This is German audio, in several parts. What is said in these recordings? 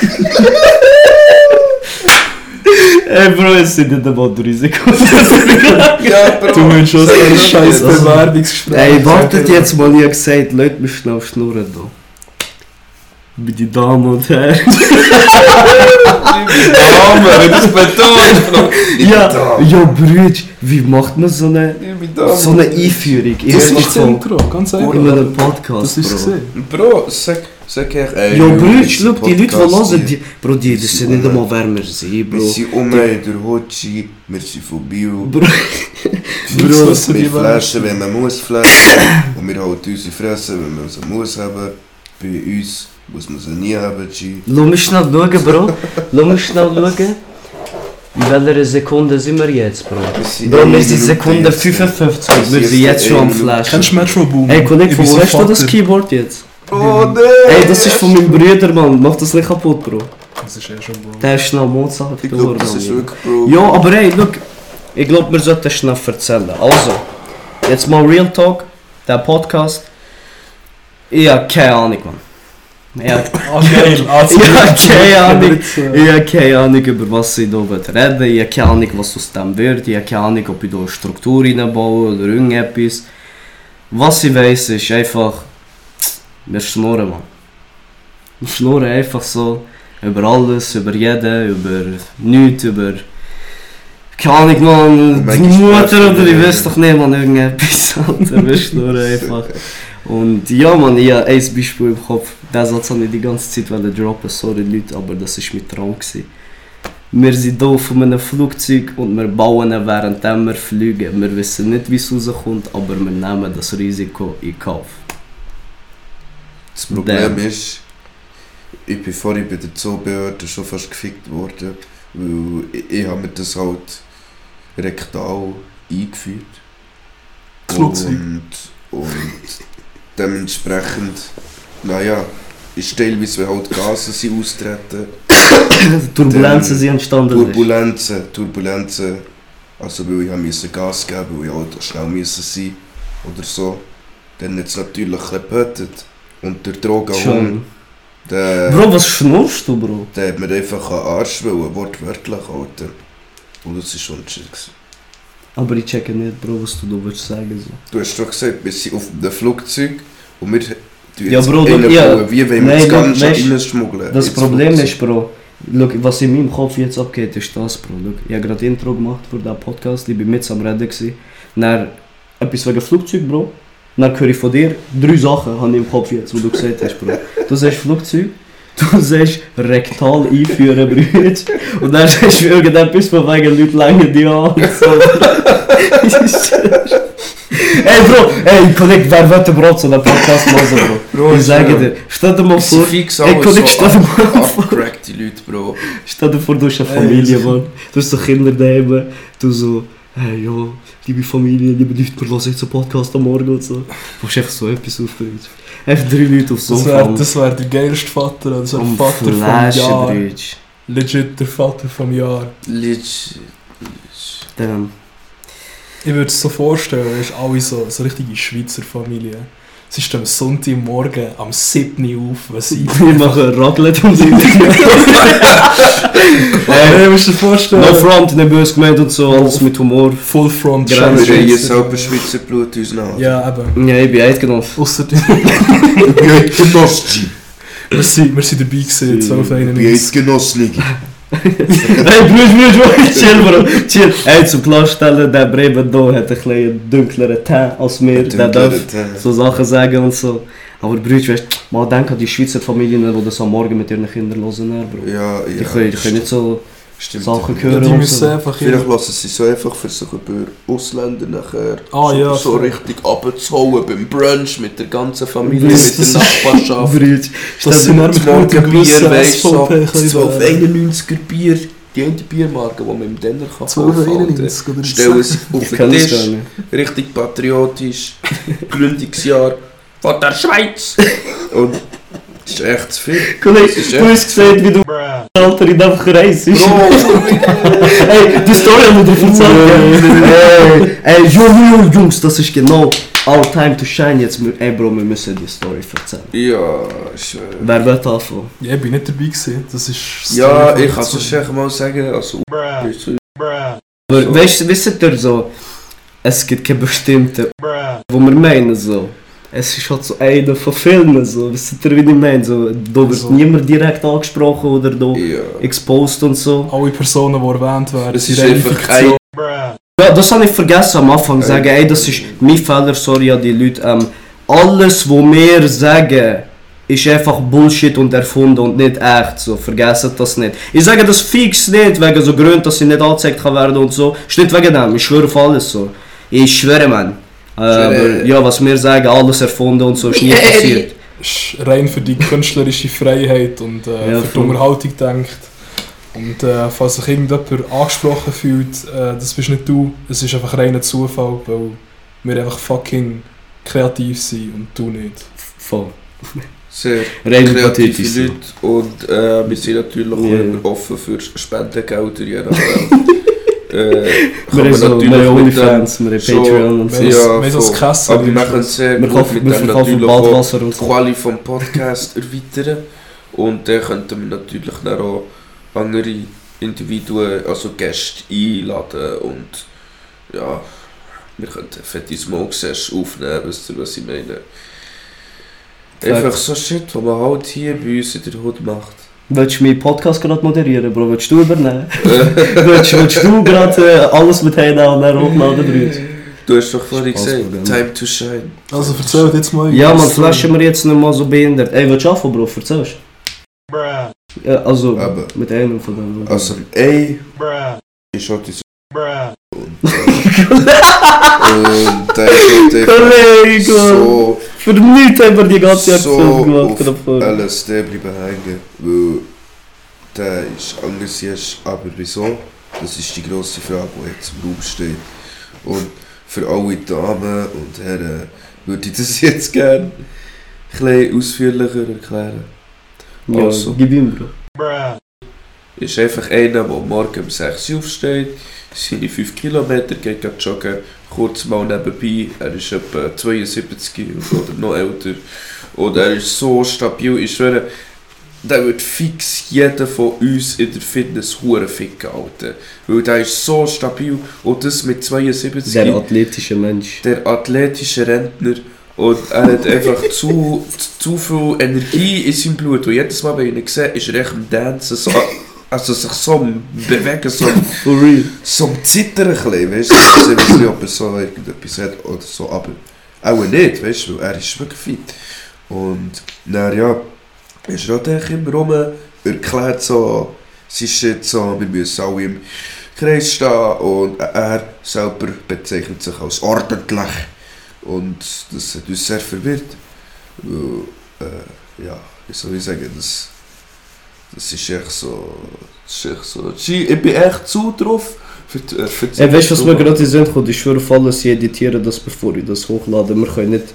Ey, Bro, es sind nicht einmal drei Sekunden. Ja, Bro. Du willst schon so ein scheiß Bewerbungsgespräch. Ey, wartet jetzt mal, ich hab gesagt, Leute mich schnell Schnurren da. Meine Damen und Herren. Damen, das betont. Ja, ja, Brüder, wie macht man so eine, so eine Einführung? Ich Das ist das Intro, ganz in einfach. einem Podcast, Das ist Bro. gesehen. Bro, sag, sag ey. Ja, ist schau, die Leute, die hören, die, Bro, die, das sind nicht einmal wer wir sind, Wir Bro. sind um in der Hotschi, wir sind von Bio. Bro, Bro, Wir flashen, wenn man muss flashen. Und wir halten unsere Fresse, wenn man sie muss haben. Bei uns muss man sie nie haben, G. lass mich schnell schauen, Bro. Lass mich schnell schauen. In welcher Sekunde sind wir jetzt, Bro? Bro, wir sind Sekunde jetzt. 55, wir sind jetzt schon am eine Minute. Flash. Kennst du Metro Boom? Ey, Kollege, von wo hast du das. Keyboard jetzt? Oh nein! Ey, das ist von meinem Bruder, Mann. Mach das nicht kaputt, Bro. Das ist eh schon Bro. Der ist schnell Mozart Ich glaube, das ist wirklich, Bro. Ja, aber ey, look. Ich glaube, wir sollten schnell erzählen. Also, jetzt mal Real Talk, der Podcast. Ich hab keine Ahnung, Mann. Ich hab, geil. Ah, ich hab keine Ahnung. Witze. Ich habe keine Ahnung, über was ich hier reden. Ich habe keine Ahnung, was aus dem wird. Ich habe keine Ahnung, ob ich hier eine Struktur reinbaue oder irgendetwas. Was ich weiß, ist einfach, wir schnurren, Mann. Wir schnurren einfach so über alles, über jeden, über nichts, über. Keine Ahnung, Mann, die Mutter oder ich weiß doch nicht, man, irgendetwas. Alter, wir schnurren einfach. Und ja, man, ich habe ein Beispiel im Kopf. Den Satz wollte ich die ganze Zeit droppen, sorry Leute, aber das war mein Traum. Gewesen. Wir sind hier auf einem Flugzeug und wir bauen während wir fliegen. Wir wissen nicht, wie es rauskommt, aber wir nehmen das Risiko in Kauf. Das Problem Damn. ist, ich bin vorhin bei der Zoobehörde schon fast gefickt worden, weil ich, ich habe mir das halt rektal eingeführt. Flugzeug. Und, und dementsprechend, naja, ist teilweise, wenn halt Gase sind austreten, Turbulenzen sind entstanden. Turbulenzen, Turbulenzen, also weil ich musste Gas geben, weil ich halt schnell müssen sein oder so, dann hat es natürlich ein bisschen gepötet. Und der Schon. der, Bro, was schnurrst du, Bro? der hat mir einfach den Arsch wollen, wortwörtlich halten. Und das war schon gewesen. Aber ich checke nicht, Bro, was du da willst sagen. So. Du hast doch gesagt, wir sind auf einem Flugzeug und wir tun Ja, Bro, einen ja. Wie wollen wir das Ganze weißt, reinschmuggeln? Das Problem ist, Bro, look, was in meinem Kopf jetzt abgeht, ist das, Bro. Look, ich habe gerade Intro gemacht für diesen Podcast, ich war mit am Reden. Gewesen. Dann etwas wegen Flugzeug, Bro. Dann höre ich von dir drei Sachen habe ich im Kopf jetzt, wo du gesagt hast, Bro. Du sagst Flugzeug, du sagst rektal einführen, Brüder. Und dann sagst du irgendetwas von wegen Leute lange die an und. Ey Bro, ey Kollege, wer wird überhaupt so einen Podcast machen, Bro? Bro, ich sage dir, stell dir mal vor, Ey, Kollege, stell dir mal vor. abgecrackte Leute, Bro. Stell dir vor, du hast eine Familie, Mann. Du hast so Kinder daheim. Du so, hey, ja, liebe Familie, liebe Leute, wir hören jetzt einen Podcast am Morgen und so. Du musst einfach so etwas aufbringen. Einfach drei Leute auf Das wäre das wär der geilste Vater. Das wäre der Vater vom Jahr. Brüder. Legit der Vater vom Jahr. Legit. Damn. Ich würde es so vorstellen, es ist alle so, so richtige Schweizer Familie. Sie stehen am Sonntagmorgen am 7. Uhr auf, wenn sie... Wir machen Raclette und so. Hey, musst du dir vorstellen? No front, nicht böse gemeint und so, alles mit Humor. Full Front Ja, Wir haben selber Schweizer Blut uns nach. Ja, eben. Ja, ich bin eidgenossen. Ausser wir, sind, wir sind dabei gewesen, Sie- 1291. Genossen. Hey, Brüder, Brüder, chill, Bro. Chill. Hey, zum Klarstellen, der Bremen hier hat ein bisschen dunkleren Teint als mir. Der darf so Sachen sagen und so. Aber Brüder, weißt du, mal denk an die Schweizer Familien, die das am Morgen mit ihren Kindern hören, Bro. Ja, ja. Die können, die können nicht so Stimmt. Sachen Ja, hören die und müssen so. einfach... Vielleicht lassen sie so einfach für sich über Ausländer nachher Ah, so, ja, so richtig abzuhauen beim Brunch mit der ganzen Familie, Das- mit der das- Nachbarschaft. Das sind Das Morgenbier, weißt du, so SVP das können wählen. 1291er Bier, die eine Biermarke, die man im Denner kann kaufen 1291 oder Stellen sie auf den kann Tisch, richtig patriotisch, Gründungsjahr von der Schweiz. Und Das ist echt zu viel. Kollege, ist du hast gesehen, wie du Alter in einfach reist. Bro, Ey, die Story haben wir dir erzählt. Ey, Jungs, Jungs, das ist genau our time to shine jetzt. Wir- Ey, Bro, wir müssen die Story erzählen. ja, ich, äh, Wer wird anfangen? Ja, ich bin nicht dabei gewesen. Das ist... ja, Story ich von kann es schon mal sagen, also, Aber So. weißt, wisst ihr so, es gibt keine bestimmte, wo wir meinen so. Es ist halt so einer von vielen, so. Wisst ihr, wie ich meine? So, da wird Also- niemand direkt angesprochen oder da ja. exposed und so. Alle Personen, die erwähnt werden, Es sind einfach Fiktion. Ja, das habe ich vergessen am Anfang sagen, ey, das ist mein Fehler, sorry an die Leute. Ähm, alles, was wir sagen, ist einfach Bullshit und erfunden und nicht echt. So, vergessen das nicht. Ich sage das fix nicht, wegen so Gründen, dass ich nicht angezeigt kann werden und so. Ist nicht wegen dem, ich schwöre auf alles so. Ich schwöre, man. Äh, aber ja, was wir sagen, alles erfunden und so, ist nie passiert. ist rein für die künstlerische Freiheit und äh, Ja, für die. Unterhaltung denkt. Und äh, falls sich irgendjemand angesprochen fühlt, äh, das bist nicht du, es ist einfach reiner Zufall, weil wir einfach fucking kreativ sind und du nicht. Voll. Sehr Rein kreative so. Leute und äh, wir sind natürlich immer offen für Spendengelder, man so, wir natürlich OnlyFans, wir haben schon- Patreon und so. Ja, wir. Aber wir machen sehr Wir gut kaufen, mit wir dem verkaufen natürlich auch Badwasser und die so. Quali vom Podcast erweitern. Und dann könnten wir natürlich dann auch andere Individuen, also Gäste einladen und ja, wir könnten fette Smoke Session aufnehmen, wisst ihr, was ich meine? Einfach so Shit, was man halt hier bei uns in der Hut macht. Willst du meinen Podcast gerade moderieren, Bro? Willst du übernehmen? willst, willst du gerade äh, alles mit Heiden und dann hochladen, Brüder? Du hast doch vorhin gesagt, time to shine. Also erzähl jetzt mal. Ja, man, flashen wir jetzt nicht mal so behindert. Ey, willst du anfangen, Bro? Erzählst Ja, also, Aber- mit einem von denen. Also, ey, ich hatte so. Und, äh, hat einfach Kollege! so Für nichts haben wir die ganze Zeit so gemacht. auf gerade vorher. LSD bleiben hängen, weil der ist engagiert, aber wieso? Das ist die grosse Frage, die jetzt im Raum steht. Und für alle Damen und Herren würde ich das jetzt gerne ein bisschen ausführlicher erklären. Ja, Also. gib ihm, Bro. Ist einfach einer, der morgen um 6 Uhr aufsteht, seine 5 Kilometer geht joggen, kurz mal nebenbei, er ist etwa 72 oder noch älter. Und er ist so stabil, ich schwöre, der wird fix jeden von uns in der Fitness hure ficken, Alter. Weil der ist so stabil und das mit 72 Der athletische Mensch. der athletische Rentner. Und er hat einfach zu, zu viel Energie in seinem Blut und jedes Mal, wenn ich ihn sehe, ist er echt am Dancen, so, also sich so am Bewegen, so, am- so am Zittern weißt du, ich weiß nicht, ob er so irgendetwas hat oder so, aber auch nicht, weißt du, er ist wirklich fit. Und dann ja, ist auch immer rum, erklärt so, es ist jetzt so, wir müssen alle im Kreis stehen und er selber bezeichnet sich als ordentlich. Und das hat uns sehr verwirrt. Weil, äh, ja, wie soll ich sagen, das, das ist echt so. Das ist echt so. Ich bin echt zu drauf. Für, die- äh, für die- Ey, weißt du, was mir gerade in den Sinn kommt? Ich schwöre auf alles, ich editiere das, bevor ich das hochlade. Wir können nicht,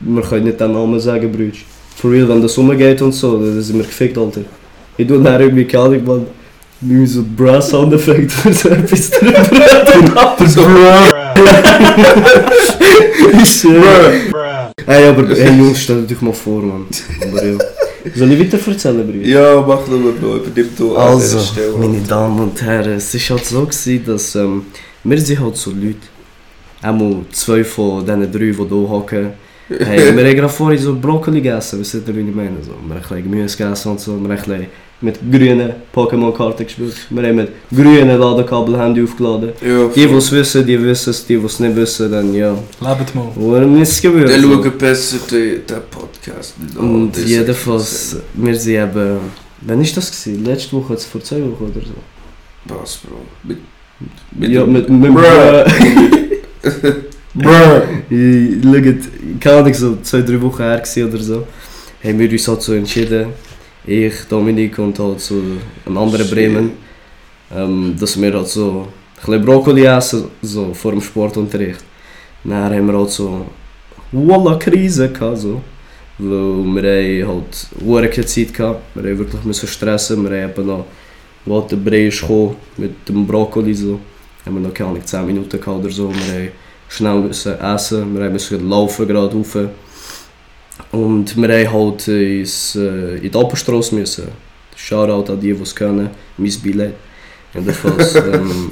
wir können nicht den Namen sagen, Brüder. For real, wenn das umgeht und so, dann sind wir gefickt, Alter. Ich tue dann irgendwie, keine Ahnung, man, irgendwie so Bra-Soundeffekt oder so etwas drüber. Aber so, ich schwöre. Ey, aber, ey Jungs, stell dich mal vor, man. Aber ja. Soll ich weiter erzählen, Brüder? Ja, mach nur noch, übernimm du Also, meine Damen und Herren, es war halt so, gewesen, dass ähm, wir sind halt so Leute, einmal zwei von diesen drei, die hier hocken, hey, wir haben gerade vorhin so Brokkoli gegessen, wisst ihr, wie ich meine? So, wir haben ein bisschen Gemüse gegessen und so, wir haben ein bisschen mit grünen Pokémon-Karten gespielt, wir haben mit grünen Ladekabel-Handy aufgeladen. Ja, Die, die es wissen, die wissen es, die, die es nicht wissen, dann ja. Lebt mal. Und es ist gewöhnt. Dann so. schauen besser den, den Podcast nicht an. Und Das jedenfalls, ist- wir sind eben, wann war das? Gewesen? Letzte Woche, jetzt vor zwei Wochen oder so? Was, Bro? Mit, mit ja, dem- mit, mit Ich- Schaut, keine Ahnung, so zwei, drei Wochen her oder so, haben wir uns halt so entschieden, ich, Dominik und halt so ein anderer. Bremen, ähm, dass wir halt so ein bisschen Brokkoli essen, so vor dem Sportunterricht. Dann haben wir halt so Walla Krise gehabt, so. Weil wir haben halt hure keine Zeit gehabt. Wir haben wirklich müssen stressen. Wir haben eben noch, wo der Brei ist gekommen, mit dem Brokkoli so, haben wir noch keine Ahnung, 10 Minuten gehabt oder so. Wir haben schnell müssen essen, wir müssen laufen gerade rauf. Und wir haben halt ins, äh, in die Alpenstrasse müssen. Shoutout an die, die es können, mein Billett. Jedenfalls ähm,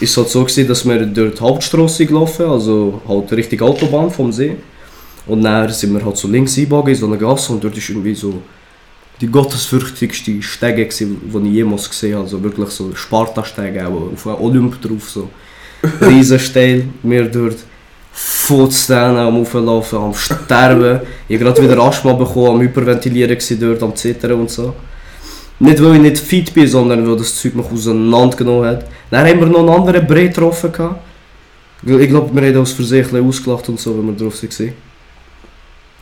ist halt so gewesen, dass wir durch die Hauptstrasse gelaufen, also halt Richtung Autobahn vom See. Und dann sind wir halt so links eingebogen in so eine Gasse und dort ist irgendwie so die gottesfürchtigste Stege, die ich jemals gesehen habe. Also wirklich so Sparta-Stege, auf Olymp drauf. So. Riesen steil, wir dort Fußzähne am Auflaufen, am Sterben. Ich habe gerade wieder Asthma bekommen, am Hyperventilieren gewesen dort, am Zittern und so. Nicht weil ich nicht fit bin, sondern weil das Zeug mich auseinandergenommen hat. Dann haben wir noch einen anderen Brei getroffen. gehabt. Ich glaube, wir haben aus Versehen ausgelacht und so, wenn wir drauf waren.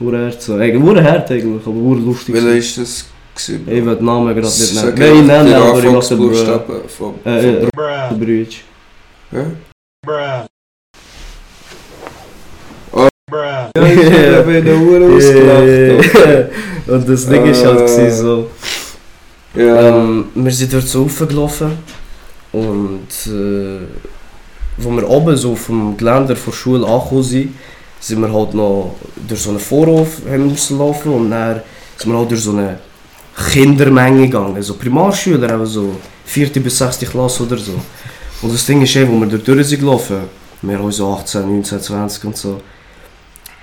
Hure hart so. Eigentlich hure hart eigentlich, aber hure lustig. Welcher ist das? gewesen? Ich will den Namen gerade nicht nennen. Nein, nennen, die aber ich mache den Bro. Anfangsbuchstaben vom... Äh, äh, vom- Brütsch. Hä? Ja, ich habe ihn nur ausgelacht. Und das Ding ist halt Äh. gewesen, so. Ja. Ähm, wir sind dort so raufgelaufen und äh, wo wir oben so dem Geländer der Schule angekommen sind, sind wir halt noch durch so einen Vorhof haben müssen laufen und dann sind wir halt durch so eine Kindermenge gegangen, so Primarschüler, eben so 4. bis 6. Klasse oder so. Und das Ding ist eben, wo wir dort durch sind gelaufen, wir haben so 18, 19, 20 und so.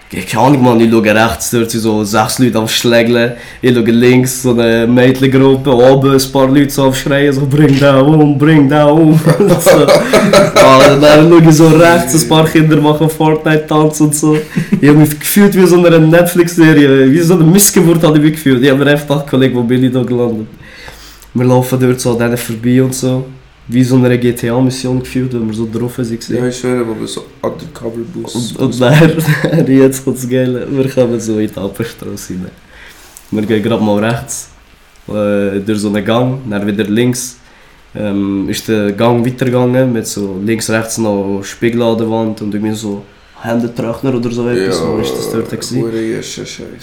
Keine Ahnung, man, ich schaue rechts, dort sind so sechs Leute am Schlägeln. Ich schaue links, so eine Mädchengruppe, oben ein paar Leute so am Schreien, so bring da um, bring da um. So. ah, dann schaue ich so rechts, ein paar Kinder machen Fortnite-Tanz und so. Ich habe mich gefühlt wie so eine Netflix-Serie, wie so eine Missgeburt habe ich mich gefühlt. Ich habe mir einfach gedacht, Kollege, wo bin ich da gelandet? Wir laufen dort so an denen vorbei und so. Wie so eine GTA-Mission gefühlt, wenn wir so drauf waren. Ja, ich schwöre, wo wir so Undercover-Bus... Und, und dann, jetzt kommt das Geile, wir kommen so in die Alpenstrasse rein. Wir gehen gerade mal rechts, äh, durch so einen Gang, dann wieder links. Ähm, ist der Gang weitergegangen mit so links, rechts noch Spiegel an der Wand und irgendwie so Händetrockner oder so etwas, so ist das dort gewesen.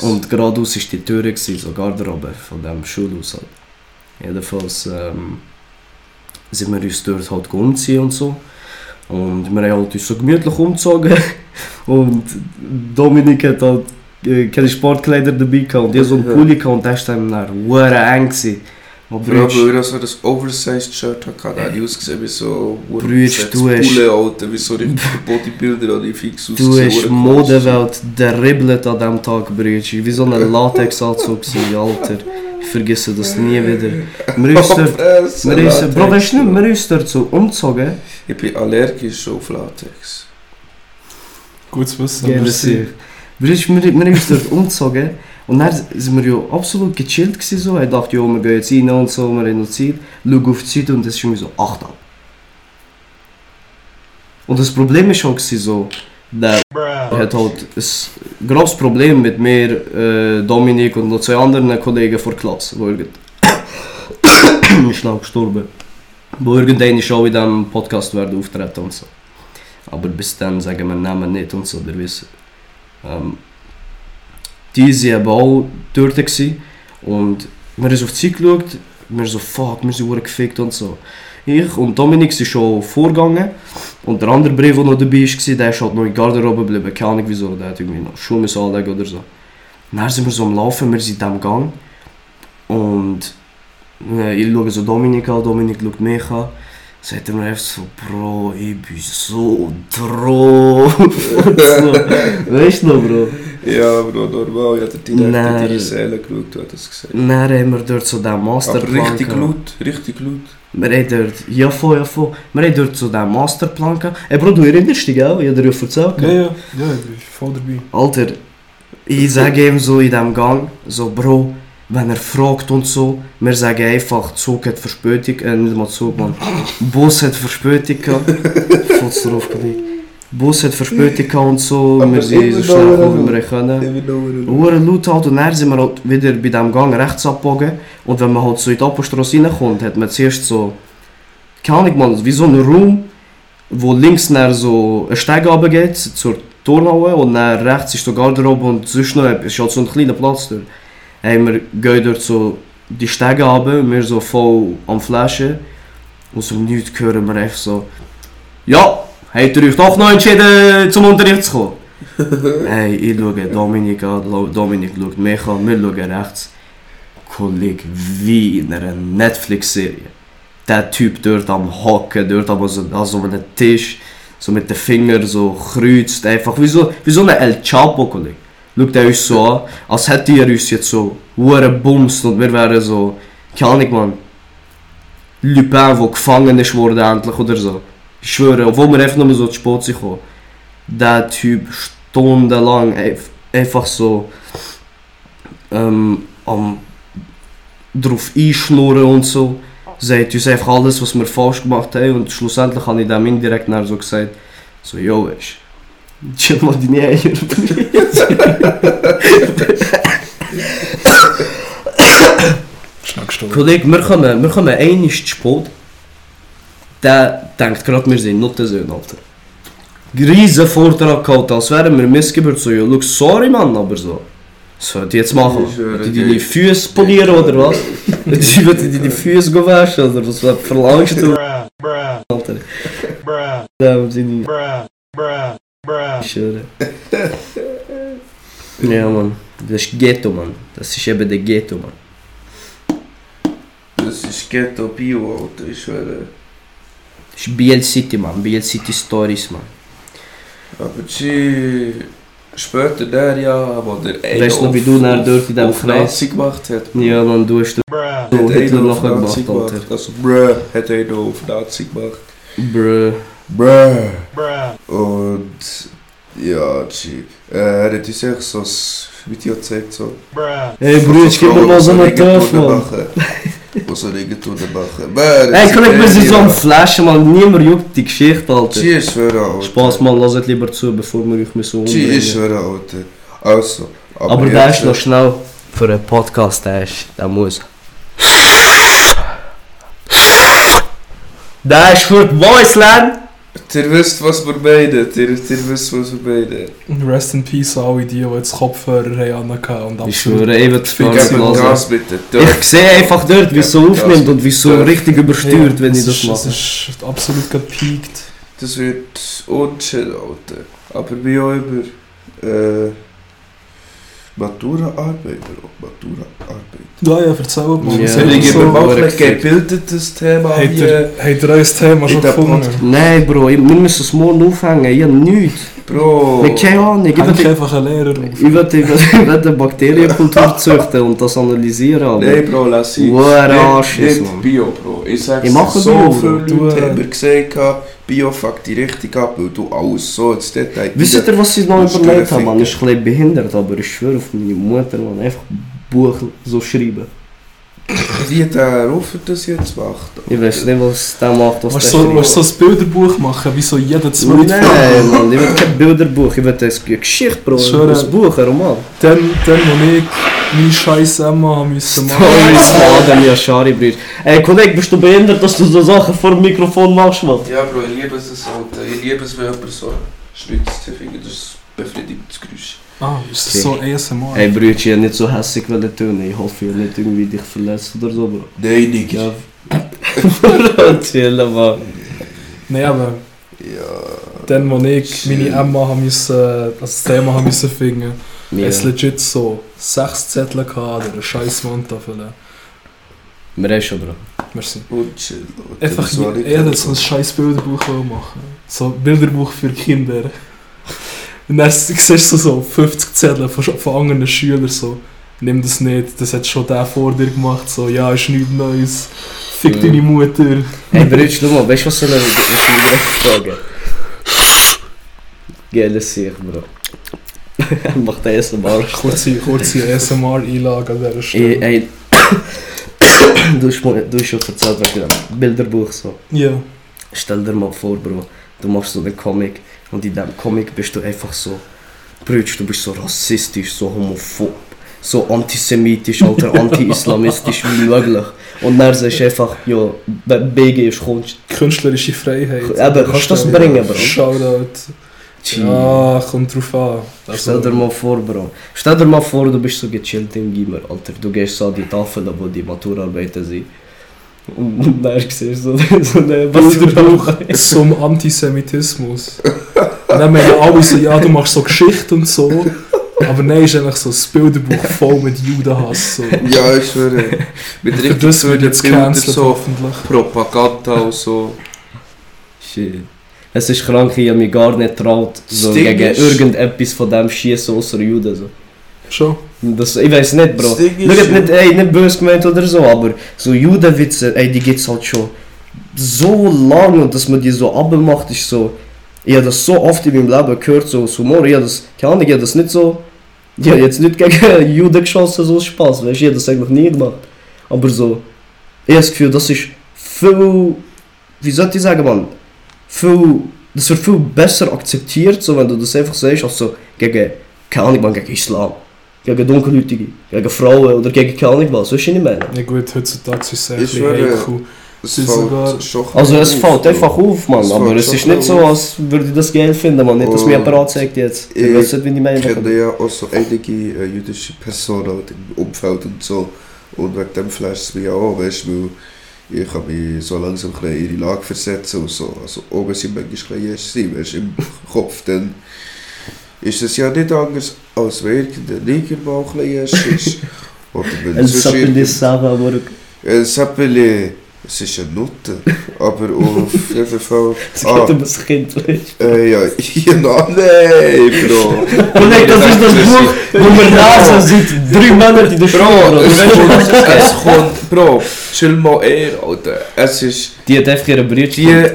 Und geradeaus war die Tür, gewesen, so Garderobe von dem Schulhaus. Jedenfalls ähm, sind wir uns dort halt umziehen und so. Und wir haben halt uns so gemütlich umgezogen. Und Dominik hat halt äh, keine Sportkleider dabei gehabt. Und ich so einen. Pulli gehabt und der war dann dann eng. gewesen. Aber Bro, weil er so das Oversized Shirt hatte, hat er ausgesehen wie so... Brütsch, du hast- Pulle, Alter, wie so richtig Bodybuilder oder fix du ausgesehen, hast hure Modewelt deribbelt an diesem Tag, Brütsch. Wie so ein Latexanzug Alter. Ich vergesse das nie wieder. Wir haben uns Bro, weißt du nicht, Bro. wir haben uns umgezogen. Ich bin allergisch auf Latex. Gut zu wissen. Geil, merci. Wir, haben uns dort umgezogen. Und dann sind wir ja absolut gechillt gewesen, so. Ich dachte, ja, wir gehen jetzt rein und so, wir haben noch Zeit. Schau auf die Zeit und es ist irgendwie so 8 ab. Und das Problem ist gewesen, so, der hat halt ein grosses Problem mit mir, äh, Dominik und noch zwei anderen Kollegen vor der Klasse, die irgend... schnell gestorben. Wo irgendeine Show in diesem Podcast werden auftreten und so. Aber bis dann sagen wir Namen nicht und so, ihr wisst. Ähm, die waren auch dort und wir haben auf die Zeit geschaut, wir so, fuck, wir sind gefickt und so. Ich und Dominik sind schon vorgegangen und der andere Brief, der noch dabei war, der ist halt noch in der Garderobe geblieben, keine Ahnung wieso, der hat irgendwie noch Schuhe anlegen oder so. Und dann sind wir so am Laufen, wir sind in diesem Gang und äh, ich schaue so Dominik an, Dominik schaut mich an. Sagt er mir einfach so, Bro, ich bin so so. Weißt du noch, Bro? Ja, Bro, normal. Ich hatte direkt Nein. in deine Seele geschaut, du das gesagt. Dann haben wir dort so den Aber Masterplan richtig gehabt. laut, richtig laut. Wir haben dort, ja voll, ja voll. Wir haben dort so den Masterplan gehabt. Ey Bro, du erinnerst dich, gell? Ich hab dir ja erzählt. Ja, ja, ja, ich bin voll dabei. Alter, ich sage ihm so in diesem Gang, so Bro, wenn er fragt und so, wir sagen einfach, Zug hat Verspätung, äh, nicht mal Zug, man, Bus hat Verspätung gehabt. Vollst drauf gelegt. Bus hat Verspätung und so, Aber wir sind so schnell gekommen, wie wir können. Uhren laut halt und dann sind wir halt wieder bei diesem Gang rechts abgebogen und wenn man halt so in die Appenstrasse reinkommt, hat man zuerst so, keine Ahnung man, wie so ein Raum, wo links nach so ein Steig runtergeht zur Turnhalle und dann rechts ist die Garderobe und sonst noch etwas. Ist halt so ein kleiner Platz dort. Hey, wir gehen dort so die Stege runter, wir so voll am Flaschen. Und so nichts hören wir einfach so, ja, habt ihr euch doch noch entschieden, zum Unterricht zu kommen? hey, ich schaue Dominik an, Dominik schaut mich an, wir schauen rechts. Kollege, wie in einer Netflix-Serie. Der Typ dort am Hocken, dort am so, an so einem Tisch, so mit den Fingern so kreuzt, einfach wie so, wie so ein El Chapo, Kollege. Schaut er uns so an, als hätte er uns jetzt so hure bumst und wir wären so, keine Ahnung, man, Lupin, der gefangen ist worden endlich oder so. Ich schwöre, obwohl wir einfach nur so zu spät sind gekommen. Der Typ stundenlang einfach so ähm, am drauf einschnurren und so. Sagt uns einfach alles, was wir falsch gemacht haben und schlussendlich habe ich dem indirekt nachher so gesagt, so, yo, weisst chill mal deine Eier. Gestorben. Kollege, wir kommen, wir kommen einmal zu spät. Der denkt gerade, wir sind Nottensöhne, Alter. Riesen Vortrag gehalten, als wären wir Missgeburt. So, ja, look, sorry, Mann, aber so. Was soll die jetzt machen? Wollt ihr deine Füße polieren oder was? Wollt ihr deine Füße waschen oder was verlangst du? Alter. bruh, Ja, wir sind nicht. bruh, bruh, bruh. Ich schwöre. Ja, Mann. Das ist Ghetto, Mann. Das ist eben der Ghetto, Mann. Das ist Ghetto Bio, Alter, ich schwöre. Das ist BL City, Mann. BL City Stories, Mann. Aber sie später der ja, wo der eine Weißt du noch, wie auf- du auf- dort in diesem Kreis- gemacht hat? Ja, Mann, du hast Bruh. so Hat Hitler nachher Nazi gemacht, Alter. Also, bruh, hat einer auf Nazi gemacht. Bruh. Bruh. Bruh. Und ja, G. Äh, er hat uns echt so ein Video gezeigt, so. Bruh. Hey, Bruder, gib mir mal so einen Mann. Was soll ich tun machen? Man, Hey, komm, wir sind so am Flashen, Mann. Niemand juckt die Geschichte, Alter. Ist schwer, Alter. Spaß, Mann, lasst lieber zu, bevor wir euch so umbringen. schwer, Alter. Also. Aber der jetzt, ist noch schnell für einen Podcast, der ist, der muss. Der ist für die Voiceland. Ihr wisst, was wir meinen. Ihr, ihr wisst, was wir meinen. Rest in Peace an alle die, die jetzt Kopfhörer haben und Ich schwöre, ich mir hören. Gas Tür. Ich sehe einfach dort, wie es so aufnimmt und wie es so richtig übersteuert, wenn ich das mache. Es ist absolut gepiekt. Das wird unchill, Alter. Aber wie auch immer. Äh, Matura-Arbeit, Bro. Matura-Arbeit. Ja, ja, erzähl mal. Ja. Seid Ich mal ein gebildetes Thema habt, ihr, habt ihr Thema schon gefunden? Nein, Bro, wir müssen es morgen aufhängen. Ich habe nichts. Bro. Ich keine Ahnung. Ich will, einfach einen Lehrer auf. ich will, eine Bakterienkultur züchten und das analysieren. Aber Nein, Bro, lass. Woher Nicht- Arsch ist, nicht. Bio, Bro. Ich mache so Bio, viele. Leute äh, haben mir gehabt, Bio fuckt die richtig ab, weil du alles so ins Detail... Wisst ihr, was ich noch überlegt habe? Man ist ein bisschen behindert, aber ich schwöre auf meine Mutter, man einfach Buch so schreiben. Wie der Rufer das jetzt macht? Ich weiß nicht, was der macht, was Willst der du so, willst du so ein Bilderbuch machen, wie so jeder zweite Nein, Mann, ich will kein Bilderbuch, ich will eine Geschichte, Bro. Schwöre. Ein Buch, ein Roman. Dann, dann, wo ich meine scheiß Emma müssen machen. Stories, Mann, ja, Schari, Bruder. Ey, Kollege, bist du behindert, dass du so Sachen vor dem Mikrofon machst, Mann? Ja, Bro, ich liebe es, Alter. Ich liebe es, wenn jemand so schnitzt. Ich finde, das ist ein befriedigendes Geräusch. Ah, ist das so ASMR? Ey, Brüder, ich habe nicht so hässlich wollen tun. Ich hoffe, ich habe nicht irgendwie dich verletzt oder so, Bro. Nein, nicht. Ja. Bro, chillen, Mann. Nein, aber Ja. dann, wo ich meine Emma haben müssen, das Thema haben müssen finden, Ja. es legit so sechs Zettel gehabt oder eine scheiß Wandtafel. Wir haben schon, Bro. Merci. Und chill, Alter. Einfach Das war nicht jeder gut. so ein scheiß Bilderbuch machen. So ein Bilderbuch für Kinder. Und dann siehst du so 50 Zettel von, von anderen Schülern so. Nimm das nicht, das hat schon der vor dir gemacht. So, ja, ist nichts Neues. Fick Mhm. deine Mutter. Hey, Brüder, schau mal, weißt du, was soll ich direkt fragen? Geiles Sicht, Bro. Macht den Mal. Kurze, kurze ASMR-Einlage an dieser Stelle. Ey, ey. du hast du schon erzählt, wegen dem Bilderbuch so. Ja. Stell dir mal vor, Bro, du machst so einen Comic und in diesem Comic bist du einfach so, Brütsch, du bist so rassistisch, so homophob, so antisemitisch, alter anti-islamistisch wie möglich. Und dann sagst du einfach, ja, BG ist Kunst. Künstlerische Freiheit. Eben, kannst du das bringen, Bro? Shoutout. Ja, kommt drauf an. Stell dir mal vor, Bro. Stell dir mal vor, du bist so gechillt im Gimmer, Alter. Du gehst so an die Tafel, wo die Maturarbeiten sind. Und dann siehst du so, so eine Maturarbeit. zum Antisemitismus. Und dann meinen alle so, ja, du machst so Geschichte und so. Aber nein, ist eigentlich so das Bilderbuch voll mit Judenhass. So. Ja, ich schwöre. Mit richtig das wird jetzt gecancelt, so hoffentlich. Propaganda und so. Shit. Es ist krank, ich habe mich gar nicht traut, so gegen irgendetwas von dem schießen außer Juden. So. Schon? Das, ich weiß nicht, Bro. Das Ding ist, Schaut nicht, ey, nicht böse gemeint oder so, aber so Judenwitze, ey, die gibt's halt schon so lang und dass man die so abmacht, ist so. Ich habe das so oft in meinem Leben gehört, so Humor, ich habe das, keine Ahnung, ich habe das nicht so. Ich habe jetzt nicht gegen Juden geschossen, so Spaß, weißt du, ich habe das eigentlich nie gemacht. Aber so, ich habe das Gefühl, das ist viel, wie soll ich sagen, man, viel, das wird viel besser akzeptiert, so wenn du das einfach sagst, als so gegen, keine Ahnung, man, gegen Islam gegen Dunkelhäutige, gegen Frauen oder gegen keine Ahnung was, weißt du, was ich meine? Ja gut, heutzutage ist es viel schwöre, heikel. Es Also es fällt einfach auf, Mann, Es aber es ist nicht so, als würde ich das geil finden, man, nicht, dass mir jemand anzeigt jetzt. Ich ich weiß nicht, wie ich meine. Ich kenne ja auch so einige äh, jüdische Personen im Umfeld und so. Und wegen dem flasht es mich auch, weißt du, weil ich kann mich so langsam ein bisschen in ihre Lage versetzen und so. Also oben sind manchmal ein bisschen sind, weißt du, im Kopf, dann ist es ja nicht anders, als wenn irgendein Neger mal ein bisschen ist. Oder wenn El sonst Sapin irgend- des Sava, aber Ein Sappele, es ist eine Nutte, aber auf jeden Fall... es Ah, geht um das Kind, weißt äh, ja, ja, no, nein, Bro. du. Und nicht, das ist das Buch, wo wir lesen seit drei Monaten in der Schule, oder? es Weißt du, was kommt, das es kommt, Bro, chill mal eher, Alter. Es ist, Die hat einfach ihre Brüder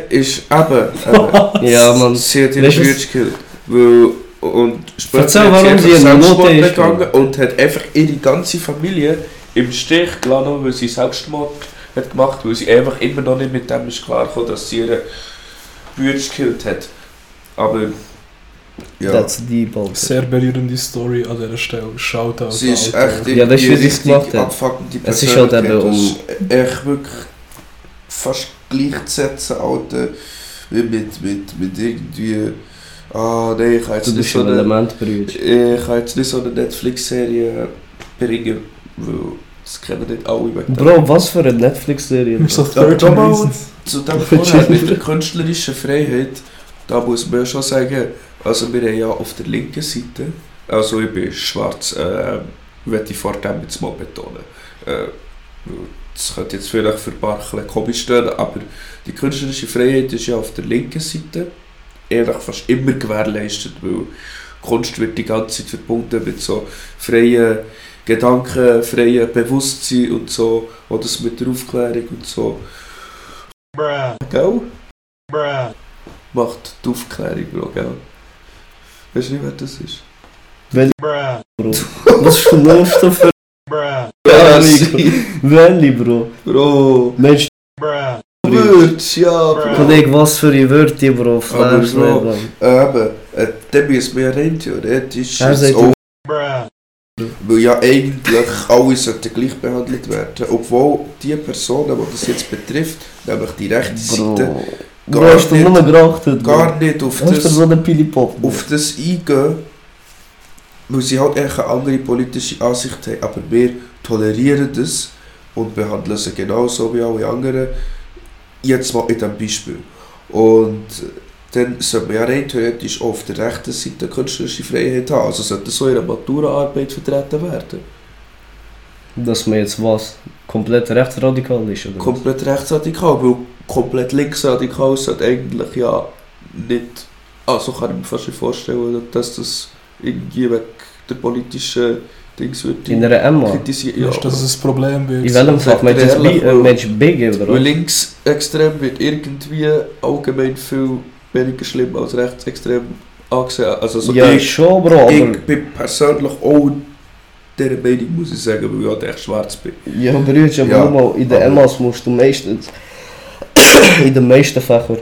die ist eben, eben Ja, Mann. sie hat ihre Weißt du, Brüder was- gekillt. Weil, und später hat sie in der Selbstmord Note ist, begangen und hat einfach ihre ganze Familie im Stich gelassen, weil sie Selbstmord hat gemacht, weil sie einfach immer noch nicht mit dem ist klargekommen, dass sie ihre Brüder gekillt hat. Aber, ja. That's deep, Alter. Sehr berührende Story an dieser Stelle. Shoutout. Sie ist Alter. echt Ja, sie es richtig gemacht hat? abfuckende Es ist halt eben. Das ist echt wirklich fast gleichzusetzen, Alter, wie mit, mit, mit irgendwie... Ah, nee, ich kann jetzt nicht so ein eine... Ich kann jetzt nicht so eine Netflix-Serie bringen, weil das kennen nicht alle wegen. Bro, was für eine Netflix-Serie. So Ja, 13 da mal Reasons. zu dem vorher mit der künstlerischen Freiheit, da muss man schon sagen, also wir haben ja auf der linken Seite, also ich bin schwarz, äh, möchte ich vor dem jetzt mal betonen. Äh, das könnte jetzt vielleicht für ein paar komisch stehen, aber die künstlerische Freiheit ist ja auf der linken Seite ehrlich fast immer gewährleistet, weil Kunst wird die ganze Zeit verbunden mit so freien Gedanken, freien Bewusstsein und so, oder das mit der Aufklärung und so. bruh, Gell? bruh, Macht die Aufklärung, Bro, gell? Weißt du nicht, wer das ist? bruh, Bro. Was schlurfst du für bruh, Welli, Bro? Bro! Mensch, bruh, Würz, ja, Bro! Kollege, was für ein Wörter, Bro? Aber Bro, nicht, Mann. Äh, eben, äh, dann müssen wir ja rein theoretisch Er jetzt auch, weil ja eigentlich alle sollten gleich behandelt werden, obwohl die Personen, die das jetzt betrifft, nämlich die rechte Seite, Bro. Gar hast doch nicht- gerachtet, gar nicht auf Hast du das so auf das eingehen, weil sie halt eine andere politische Ansicht haben. Aber wir tolerieren das und behandeln sie genauso wie alle anderen. Jetzt mal in diesem Beispiel. Und dann sollte man ja rein theoretisch auf der rechten Seite künstlerische Freiheit haben. Also sollte so in einer Maturaarbeit vertreten werden. Dass man jetzt was? Komplett rechtsradikal ist, oder? Komplett rechtsradikal, weil komplett linksradikal sollte eigentlich ja nicht... Also kann ich mir fast nicht vorstellen, dass das irgendwie weg der politischen Dings wird In einer Emma? kritisiert. Ja, ist, dass es ein Problem wird. In welchem Fall? Meinst du Biggie, oder Weil was? linksextrem wird irgendwie allgemein viel weniger schlimm als rechtsextrem angesehen. Also so Ja, ich, schon, Bro, aber... ich bin persönlich auch dieser Meinung, muss ich sagen, weil ich halt echt schwarz bin. Ja, Brüder, Ja, mal, in den aber- Emmas musst du meistens... in den meisten Fächern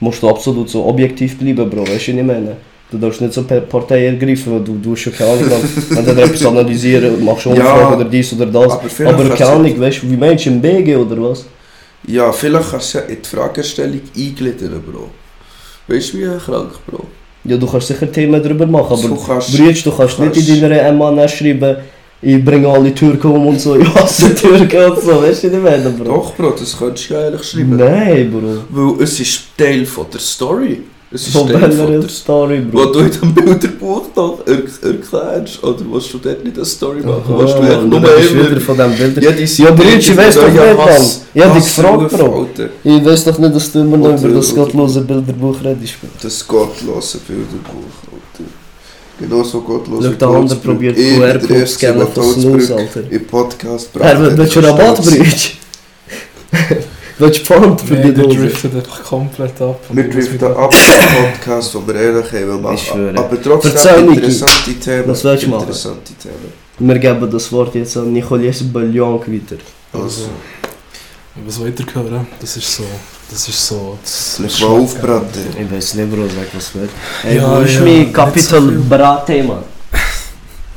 musst du absolut so objektiv bleiben, Bro, weißt du, was ich meine? Du darfst nicht so per Partei ergreifen, weil du, du hast schon keine Ahnung, wenn du etwas analysieren, machst du Ja, Umfragen oder dies oder das. Aber Aber kannst keine Ahnung, weißt du, wie meinst du, im BG oder was? Ja, vielleicht kannst du ja in die Fragestellung eingliedern, Bro. Weißt du, wie krank, Bro? Ja, du kannst sicher Themen darüber machen, aber Du kannst- Brütsch, du kannst nicht in deiner MAN schreiben, ich bringe alle Türken um und so, ich hasse Türken und so, weißt du, ich meine, Bro? Doch, Bro, das könntest du ja eigentlich schreiben. Nein, Bro. Weil es ist Teil von der Story. Es ist welcher der Story, Bro? du in dem Bilderbuch noch er erklärst, oder willst du dort nicht eine Story machen? Aha, Willst du echt nur immer... wieder von dem Bild. Ja, die Ja, Brütsch, ich weiss doch nicht, Mann. Ich hab dich gefragt, Bro. Ich weiß doch nicht, dass du immer noch über das gottlose Bilderbuch redest. Bro. Das gottlose Bilderbuch, Alter. Genau so gottlose Schau, der andere probiert QR-Code scannen von Snooze, Alter. Im Podcast Er will willst du Rabatt, Brütsch? Du Pfand für Nee, die einfach komplett ab. Wir musst driften wieder- ab vom Podcast, den wir ehrlich haben machen. Ich schwöre. Aber trotzdem Niki. interessante Themen. Was willst du machen? Interessante Themen. Wir geben das Wort jetzt an Nicolas Ballon weiter. Also, Was weiter hören? Das ist so. Das ist so. Das lass mal aufbrennen. Ich weiß nicht, Bro, sag was wird. Ey, Ja, wo ist ja, mein Capital so?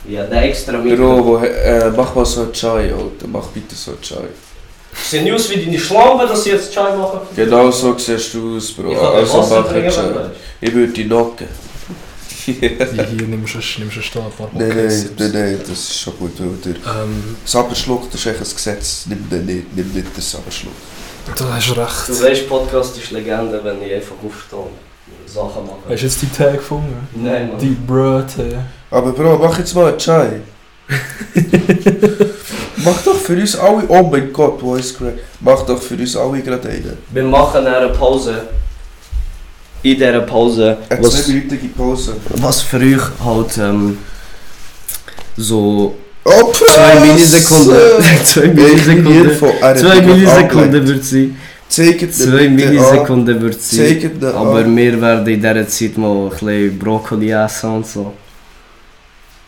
Ja, der extra Bro, wo, äh, mach mal so einen Chai, Alter. Mach bitte so einen Chai. Sehen aus wie deine Schlampe, dass sie jetzt Chai machen? Genau so siehst du aus, Bro. Ich kann Also Wasser wenn du Ich würde dich knocken. Hier, hier nimmst du nimmst du stehen, ein paar Nein, nein, nein, nein, das ist schon gut, weil der Ähm, Saberschluck, das ist eigentlich ein Gesetz. Nimm den nicht, nimm nicht den Saberschluck. du hast recht. Du weißt, Podcast ist Legende, wenn ich einfach aufstehe und Sachen mache. Hast du jetzt die Tag gefunden? Nein, Mann. Die Bröte. Aber Bro, mach jetzt mal einen Chai. mach doch für uns alle, oh mein Gott, wo ist Greg? Mach doch für uns alle gerade einen. Wir machen eine Pause. In dieser Pause, Eine was, zweiminütige Pause. was für euch halt ähm, so Oh, zwei Millisekunden, zwei Millisekunden, zwei Millisekunden wird sie, Zeigt zwei Millisekunden wird sie. Aber an. wir werden in dieser Zeit mal ein bisschen Brokkoli essen und so.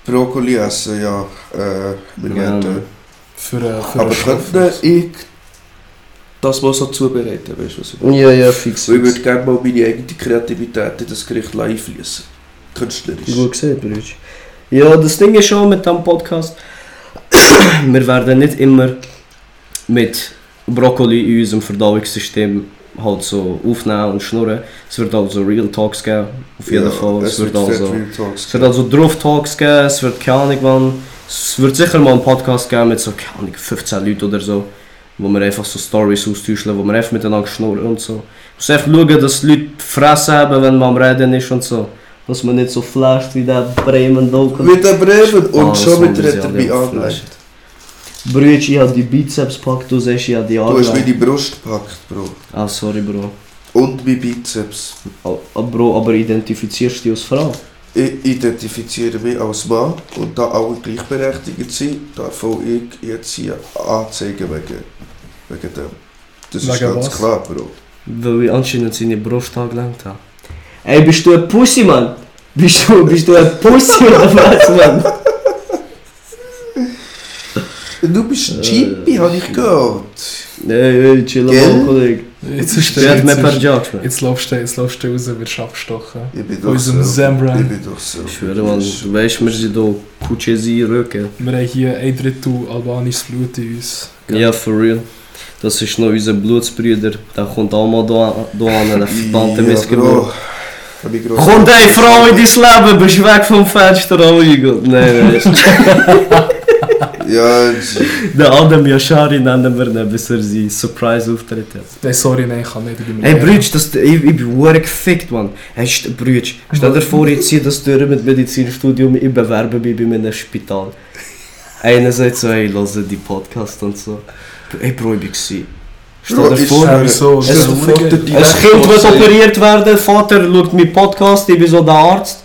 Brokkoli essen, ja. Äh, wir Ja. Für, äh, für Aber könnte ich das mal so zubereiten, weißt du was ich meine? Ja, ja, fix. Weil Ich würde gerne mal meine eigene Kreativität in das Gericht einfließen. Künstlerisch. Gut gesehen, Brütsch. Ja, das Ding ist schon mit dem Podcast, wir werden nicht immer mit Brokkoli in unserem Verdauungssystem halt so aufnehmen und schnurren. Es wird also Real Talks geben, auf jeden Ja, Fall. Es, wird also, es wird also Drauf Talks geben, es wird keine Ahnung wann. Es wird sicher mal einen Podcast geben mit so, keine Ahnung, 15 Leuten oder so, wo wir einfach so Stories austauschen, wo wir einfach miteinander schnurren und so. Ich muss einfach schauen, dass die Leute Fresse haben, wenn man am Reden ist und so. Dass man nicht so flasht wie der Bremen Doku. Mit dem Bremen und Ah, schon mit wie der sie dabei alle angelegt. Brütsch, ich hab die Bizeps gepackt, du siehst, ich hab die Du Arme. hast meine Brust gepackt, Bro. Ah, sorry, Bro. Und mein Bizeps. Ah, ah, Bro, aber identifizierst du dich als Frau? Ich identifiziere mich als Mann und da alle gleichberechtigt sind, darf auch ich jetzt hier anzeigen wegen, wegen dem. Das ist Wegen ganz was? klar, Bro. Weil ich anscheinend seine Brust angelenkt habe. Ey, bist du ein Pussy, Mann? Bist du, bist du ein Pussy oder was, Mann? Du bist ein Chippy, habe ich gehört. Ey, chill mal, Kollege. Jetzt ist Der jetzt, man. jetzt laufst du, jetzt laufst du raus, wirst abgestochen. Ich bin doch unserem so. Zembran. Ich bin doch so. Ich schwöre, Mann, du weißt, wir sind hier Kuchesi Rücken. Wir haben hier ein Drittel albanisches Blut in uns. Ja, for real. Das ist noch unser Blutsbrüder. Der kommt auch mal da, da an, der Ja, Missgeburt. Kommt ey, Frau in dein Leben, bist du weg vom Fenster, oh mein Gott. Nein, nein. Ja, Der Adam Yashari nennen wir ihn, bis er seinen Surprise-Auftritt hat. Nein, sorry, nein, ich kann nicht. Ich bin Ey, leer. Brütsch, das, ich, ich bin hure gefickt, Mann. Hey, Brütsch, stell dir vor, ich ziehe das durch mit Medizinstudium, ich bewerbe mich bei einem Spital. Einer sagt so, ey, höre die Podcast und so. Ey, Bro, ich Es- ist sofort der ein Kind sagt, operiert werden, Vater schaut meinen Podcast, ich bin so der Arzt.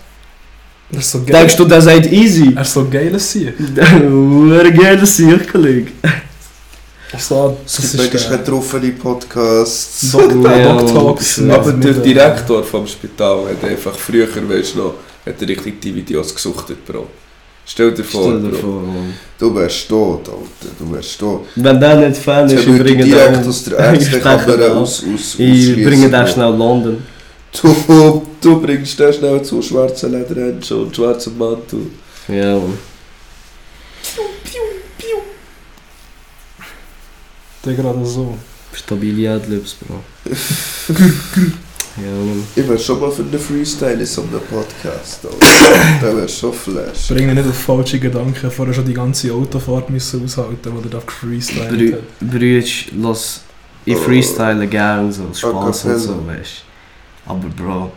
Er ist so geil. Denkst du, der sagt easy? Er ist so geil, dass sie. Hure geil, dass ich Kollege. So, Es das gibt manchmal ist der getroffene Podcasts. Doc, Ja, Doc Talks. Aber der Direktor vom Spital hat einfach früher, weißt du noch, hat er richtig die Videos gesuchtet, Bro. Stell dir vor, Stell dir Bro. vor. Du wärst tot, Alter. Du wärst tot. Wenn der nicht Fan ist, ich bringe direkt aus der Ärztekammer den aus, aus, Ich bringe den schnell London. Du, du bringst den schnell zu schwarzen Lederhändchen und schwarzem Mantel. Ja, Mann. Der gerade so. Stabile Adlibs, Bro. Ja, Mann. Ich wäre schon mal für einen Freestyle in so einem Podcast. Der wäre schon flash. Bring mich nicht auf falsche Gedanken, vorher schon die ganze Autofahrt müssen aushalten, wo der da gefreestylt Brü hat. Brütsch, los, ich Oh. freestyle gern so, Spaß und so, weißt Aber Bro,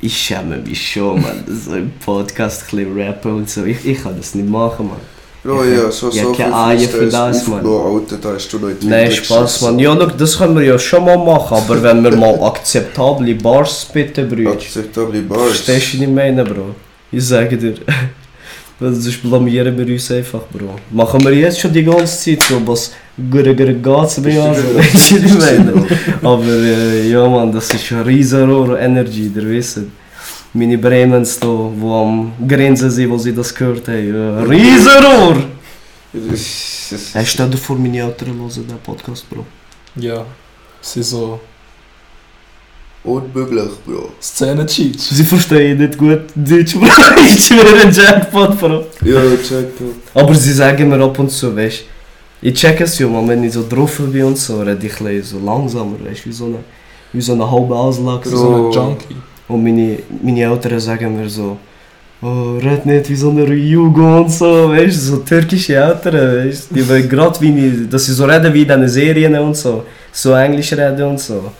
ich schäme mich schon, man, so im Podcast ein bisschen rappen und so. Ich, ich kann das nicht machen, man. Bro, Ich- ja, schon ich so keine Eier für das, Mann. aufgenommen, Alter, da hast du noch Nein, Spaß, man. Ja, look, das können wir ja schon mal machen, aber wenn wir mal akzeptable Bars bitten, Brütsch. Akzeptable Bars. Verstehst du, was ich meine, Bro? Ich sage dir. Sonst blamieren wir uns einfach, Bro. Machen wir jetzt schon die ganze Zeit so, was geht's an, so, weißt du, was ich meine? Aber äh, ja, man, das ist ein riesen Rohr Energy, ihr wisst. Meine Bremens da, wo am Grenzen sind, wo sie das gehört haben. Ja, riesen Rohr! Hey, stell dir vor, meine Eltern hören den Podcast, Bro. Ja, es sind so Unmöglich, Bro. Szenen-Cheats. Sie verstehen nicht gut Deutsch, Bro. Ich schwöre, ein Jackpot, Bro. Ja, das. Aber sie sagen mir ab und zu, weißt ich check es ja, man, wenn ich so drauf bin und so, rede ich ein so langsamer, weißt wie so eine, wie so eine halbe Auslage. So So. ein. Junkie. Und meine, meine Eltern sagen mir so, oh, red nicht wie so eine Ryugo und so, weißt du, so türkische Eltern, weißt die wollen gerade wie dass sie so reden wie in diesen Serien und so, so Englisch reden und so.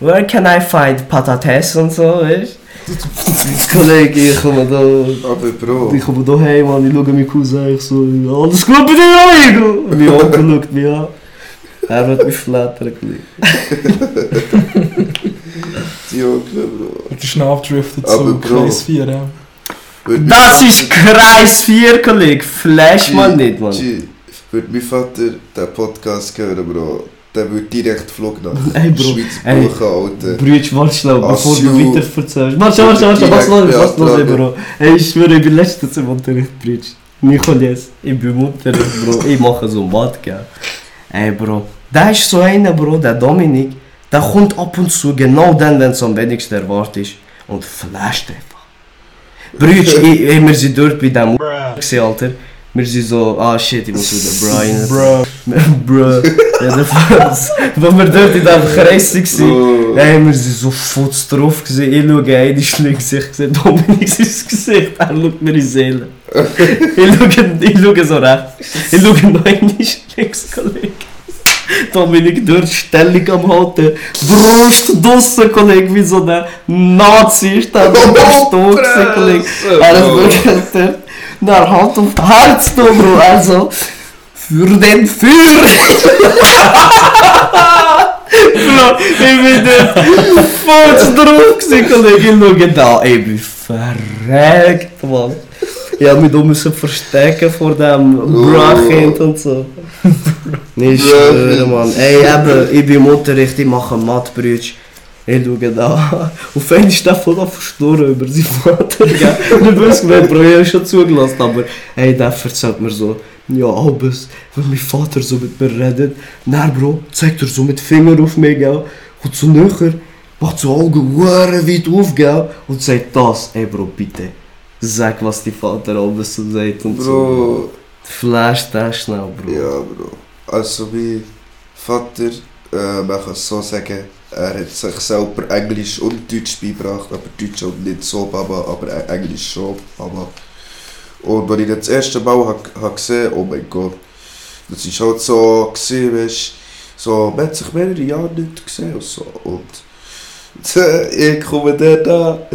Where can I find patates und so, weißt du? Kollege, ich komme da. Aber Bro, Ich komme da heim und ich schaue meinen Cousin, ich so, alles gut bei dir, Amigo? Und mein Onkel schaut mich an. Er wird mich flattern, Kollege. die Onkel, Bro. Und der schnell abdriftet Aber zu Bro. Kreis 4, ja. Würde Das mein ist Kreis 4, Kollege. Flash man nicht, Mann. G, Würde mein Vater den Podcast hören, Bro, der würde direkt Flug nach Ey, Bro, Schweiz ey. buchen, Alter. Brütsch, warte schnell, bevor du weiter erzählst. Warte, warte, warte, was los, was los, Bro. Ey, ich schwöre, ich bin letztens im Unterricht, Brütsch. Nicholas, ich bin im Unterricht, Bro. Ich mache so ein Bad, gell. Ey, Bro. Da ist so einer, Bro, der Dominik, der kommt ab und zu genau dann, wenn es am wenigsten erwartet ist. Und flasht einfach. Brütsch, ich, ey, wir sind dort bei dem gesehen, Alter. Wir sind so, ah shit, ich muss wieder Brian. Bro. Bro. Fall. Wenn wir dort in diesem Kreis waren. Ey, wir sind so futz drauf gewesen. Ich schaue ein, ich schläge Gesicht gesehen, Dominik sein Gesicht, er schaut mir in die Seele. ich, schaue, ich schaue so rechts. Ich schaue noch einmal links, Kollege. Dominik dort Stellung am halten, Brust draussen, Kollege, wie so ein Nazi ist der Stuhl gewesen, Kollege. Er ist wirklich dort, nach Hand auf Herz, da, Bro, also, für den Führer. Bro, ich bin dort voll drauf gewesen, Kollege. Ich schaue da, ey, ich bin verreckt, Mann. Ich hab mich da müssen verstecken vor dem Brachind und so. Nicht schwören, Mann. Ey, eben, ich bin im Unterricht, ich mache Mathbrütsch. Ich schaue da. Auf einmal ist der voll verstorben über seinen Vater, gell. Und ich weiß nicht, Bro, ich hab schon zugelassen, aber ey, der erzählt mir so, ja, Albus, wenn mein Vater so mit mir redet, na Bro, zeigt er so mit Finger auf mich, gell, und so näher, macht so Augen weit auf, gell, und sagt das, ey Bro, bitte, sag, was die Vater Albus so sagt und so. Bro, Flash das schnell, Bro. ja, Bro. Also, mein Vater, äh, man kann es so sagen, er hat sich selber Englisch und Deutsch beigebracht, aber Deutsch auch nicht so, aber E- Englisch schon, Baba. Und als ich das erste Mal hab, hab gesehen oh mein Gott, das ist halt so gesehen, weißt so, man hat sich mehrere Jahre nicht gesehen und so. Und ich komme dann da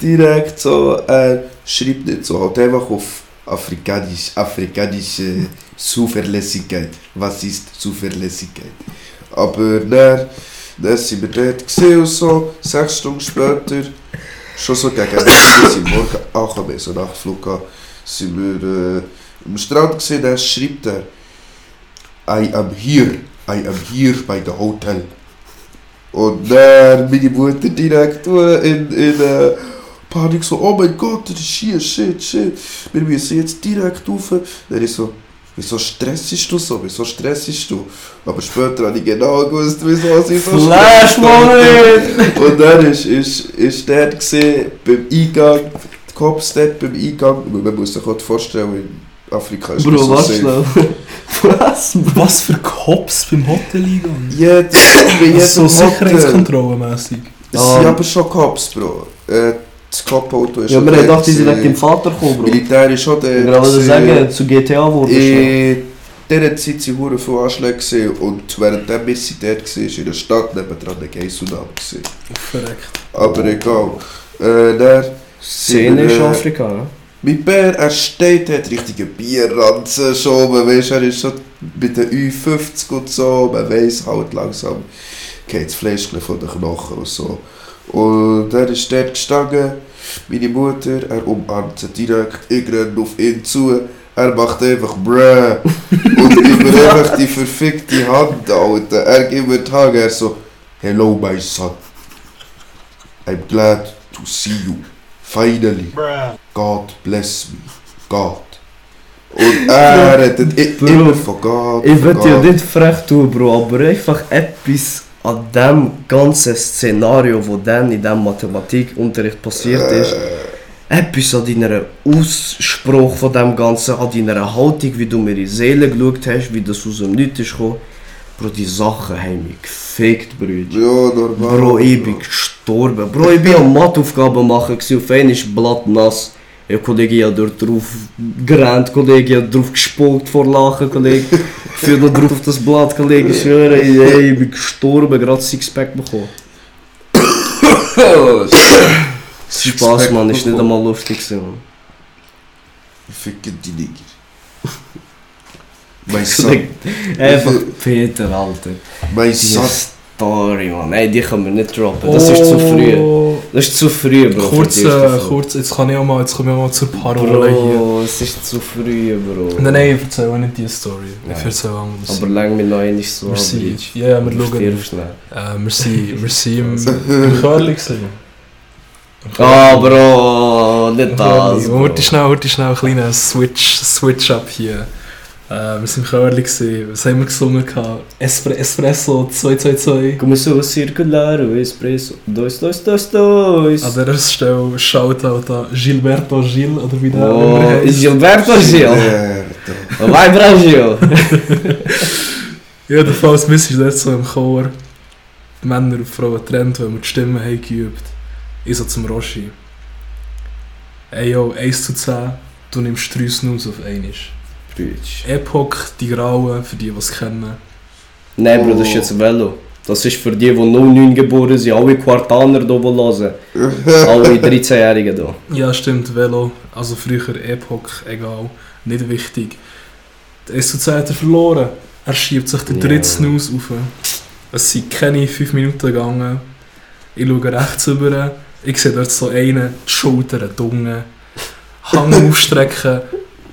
direkt so, er schreibt nicht so, halt einfach auf Afrikanisch, afrikanische Zuverlässigkeit. Was ist Zuverlässigkeit? Aber dann, dann sind wir dort gesehen und so, sechs Stunden später, schon so gegen Ende, wir sind morgen angekommen, so nach Flug sind wir äh, am Strand gesehen, dann schreibt er, I am here, I am here by the hotel. Und dann meine Mutter direkt äh, in, in äh, Panik so, oh mein Gott, das ist hier, shit, shit. Wir müssen jetzt direkt rauf. Dann ist so, wieso stressest du so, wieso stressest du? Aber später habe ich genau gewusst, wieso sie so Flash. Moment! Und dann ist, ist, ist der gesehen, beim Eingang, die Cops dort beim Eingang, man muss sich halt vorstellen, in Afrika ist das Bro, so safe. schnell. Was? Was für Cops beim Hotel eingegangen? Jeder, bei jedem So Hotel. sicherheitskontrollenmässig. Es Ah. sind aber schon Cops, Bro. Äh, das Cop-Auto ist Ja, haben dort gedacht, die sind wegen gewesen. dem Vater gekommen, Bro. Militär ist schon der. Ich wollte sagen, zu GTA wurde schon. In dieser Zeit waren hure viele Anschläge gewesen und während wir sind dort waren, in der Stadt der Gay-Tsunami. gewesen. Verreckt. Aber egal. Äh, dann Szene ist äh, Afrika, ne? Mein Bär, er steht, hat richtige Bierranzen schon, man weiss, er ist schon bei den Ü50 und so, man weiss halt langsam, geht das Fleisch von den Knochen und so. Und er ist dort gestanden, meine Mutter, er umarmt sie direkt, ich renne auf ihn zu, er macht einfach bruh und mir einfach die verfickte Hand, Alter. Er gibt mir die Hand, er so, hello my son, I'm glad to see you, finally. bruh, God bless me. God. Und er redet immer von Gott. Ich will ja nicht frech tun, Bro, aber einfach etwas an dem ganzen Szenario, wo dann in diesem Mathematikunterricht passiert ist, etwas an deiner Ausspruch von dem Ganzen, an deiner Haltung, wie du mir in die Seele geschaut hast, wie das aus dem Nichts ist gekommen. Bro, die Sachen haben mich gefickt, Brüder. Ja, normal. Bro, ich bin gestorben. Bro, ich bin am Matheaufgaben machen, auf einmal ist Blatt nass. Ja, Kollege, hab dort drauf gerannt, Kollege, hab drauf gespuckt vor Lachen, Kollege. Für noch drauf das Blatt, Kollege, ich schwöre, ich, ey, ich bin gestorben, gerade Sixpack bekommen. Spaß, Mann, ist nicht einmal lustig gewesen, Mann. Ficken die Nigger. Mein Son. Einfach Peter, Alter. Mein Die Son. Story, Mann. Ey, die können wir nicht droppen. Das ist zu früh. Oh. Das ist zu früh, Bro. Kurz, die äh, kurz, jetzt kann ich auch mal, jetzt komme ich auch mal zur Parole hier. Bro, es ist zu früh, Bro. Nein, nein, ich erzähle auch nicht diese Story. Ich Nein. erzähle anderes. Aber lang mir noch einmal so wir sind, ja, ja, wir schauen. Äh, wir sind, wir sind im, im Curly gewesen. Ah. Bro, nicht das. Warte schnell, warte schnell, ein kleiner Switch, Switch up hier. Äh, wir sind im gewesen. Was haben wir gesungen? gehabt? Espre Espresso 222. Come so circularo, espresso, dois, dois, dois, dois. An dieser Stelle Shoutout an Gilberto Gil, oder wie der Oh, immer. Gilberto Gil? Alter. Vai Brasil! Jedenfalls, wir sind dort so im Chor. Die Männer und Frauen getrennt, weil wir die Stimmen haben geübt. Ich so zum Roshi. Ey yo, 1 zu 10, du nimmst 3 Snooze auf einmal. Bridge. Epoch, die Grauen, für die, die es kennen. Nein, Bro, das ist jetzt Velo. Das ist für die, die 09 geboren sind, alle Quartaner hier hören. Alle 13-Jährigen hier. Ja, stimmt, Velo, also früher Epoch, egal, nicht wichtig. Der 1 zu 10 hat er verloren. Er schiebt sich den dritten Snooze auf. Es sind keine 5 Minuten gegangen. Ich schaue rechts rüber. Ich sehe dort so einen, die Schultern, die Unge, Hang aufstrecken.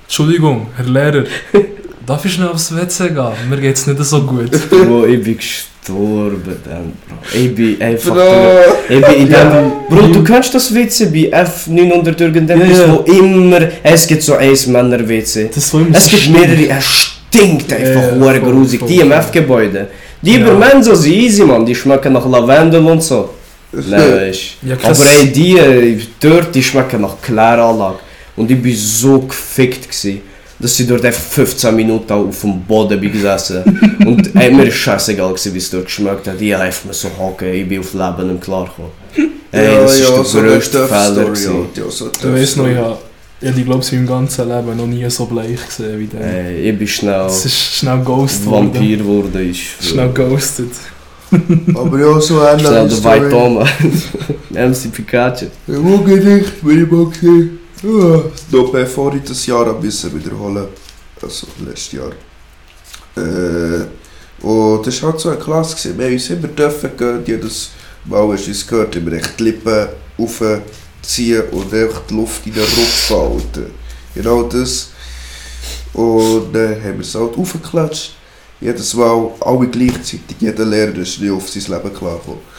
Entschuldigung, Herr Lehrer, darf ich schnell aufs WC gehen? Mir geht's nicht so gut. Bro, ich bin gestorben dann, Bro. Ich bin einfach... Bro. Ich bin in Ja. dem... Bro, du kennst das WC bei F900 irgendetwas, Ja, ja. wo immer... Es gibt so ein Männer-WC. Das war immer Es gibt schlimm. mehrere, es stinkt einfach Ja, voll, grusig. Die im. F-Gebäude. Die Ja. über Menso sind easy, man. Die schmecken nach Lavendel und so. Nein, weißt Ja. Aber ey, die äh, dort, die schmecken nach Kläranlage. Und ich bin so gefickt gsi, dass ich dort einfach 15 Minuten auf dem Boden bin gesessen. und ey, mir ist scheißegal wie es dort geschmeckt hat. Ich einfach mir so hocken, ich bin auf Leben klargekommen. Ey, das ist der so tough Fehler Story, gsi. Alter, ja, so Du weißt noch, Story. ich habe, ich habe, glaube ich, in meinem ganzen Leben noch nie so bleich gesehen wie der. Ey, ich bin schnell Es ist schnell Ghost geworden. Vampir geworden. Ich Schnell ghosted. Aber ja, so eine Schnell der White Story. Thomas. MC Pikachu. Ja, wo Gedicht, wenn ich mal gesehen ah, Noch bevor ich das Jahr ein bisschen wiederholen Also letztes Jahr. Äh, und das war halt so eine Klasse. Gewesen. Wir haben uns immer dürfen gehen. Jedes Mal hast du uns gehört, immer die Lippen aufziehen und einfach die Luft in den Rupf halten. Genau das. Und dann haben wir es halt aufgeklatscht. Jedes Mal, alle gleichzeitig. Jeder Lehrer ist nicht auf sein Leben klargekommen.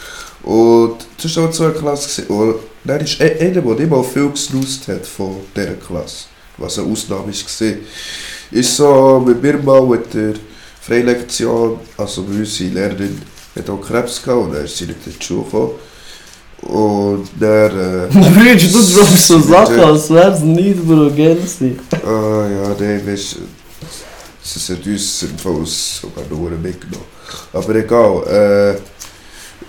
Und das war halt so eine Klasse. Und dann ist e- einer, der mal viel gesnust hat von dieser Klasse, was eine Ausnahme war, ist so mit mir mal mit der Freilektion, also bei unsere Lehrerin hat auch Krebs gehabt und dann ist sie nicht in die Schule gekommen. Und dann, äh, Brüder, du droppst so Sachen, als wär's nicht, Bro, du? ah ja, nein, weißt du, sie hat uns sinnvoll sogar nur mitgenommen. Aber egal, äh,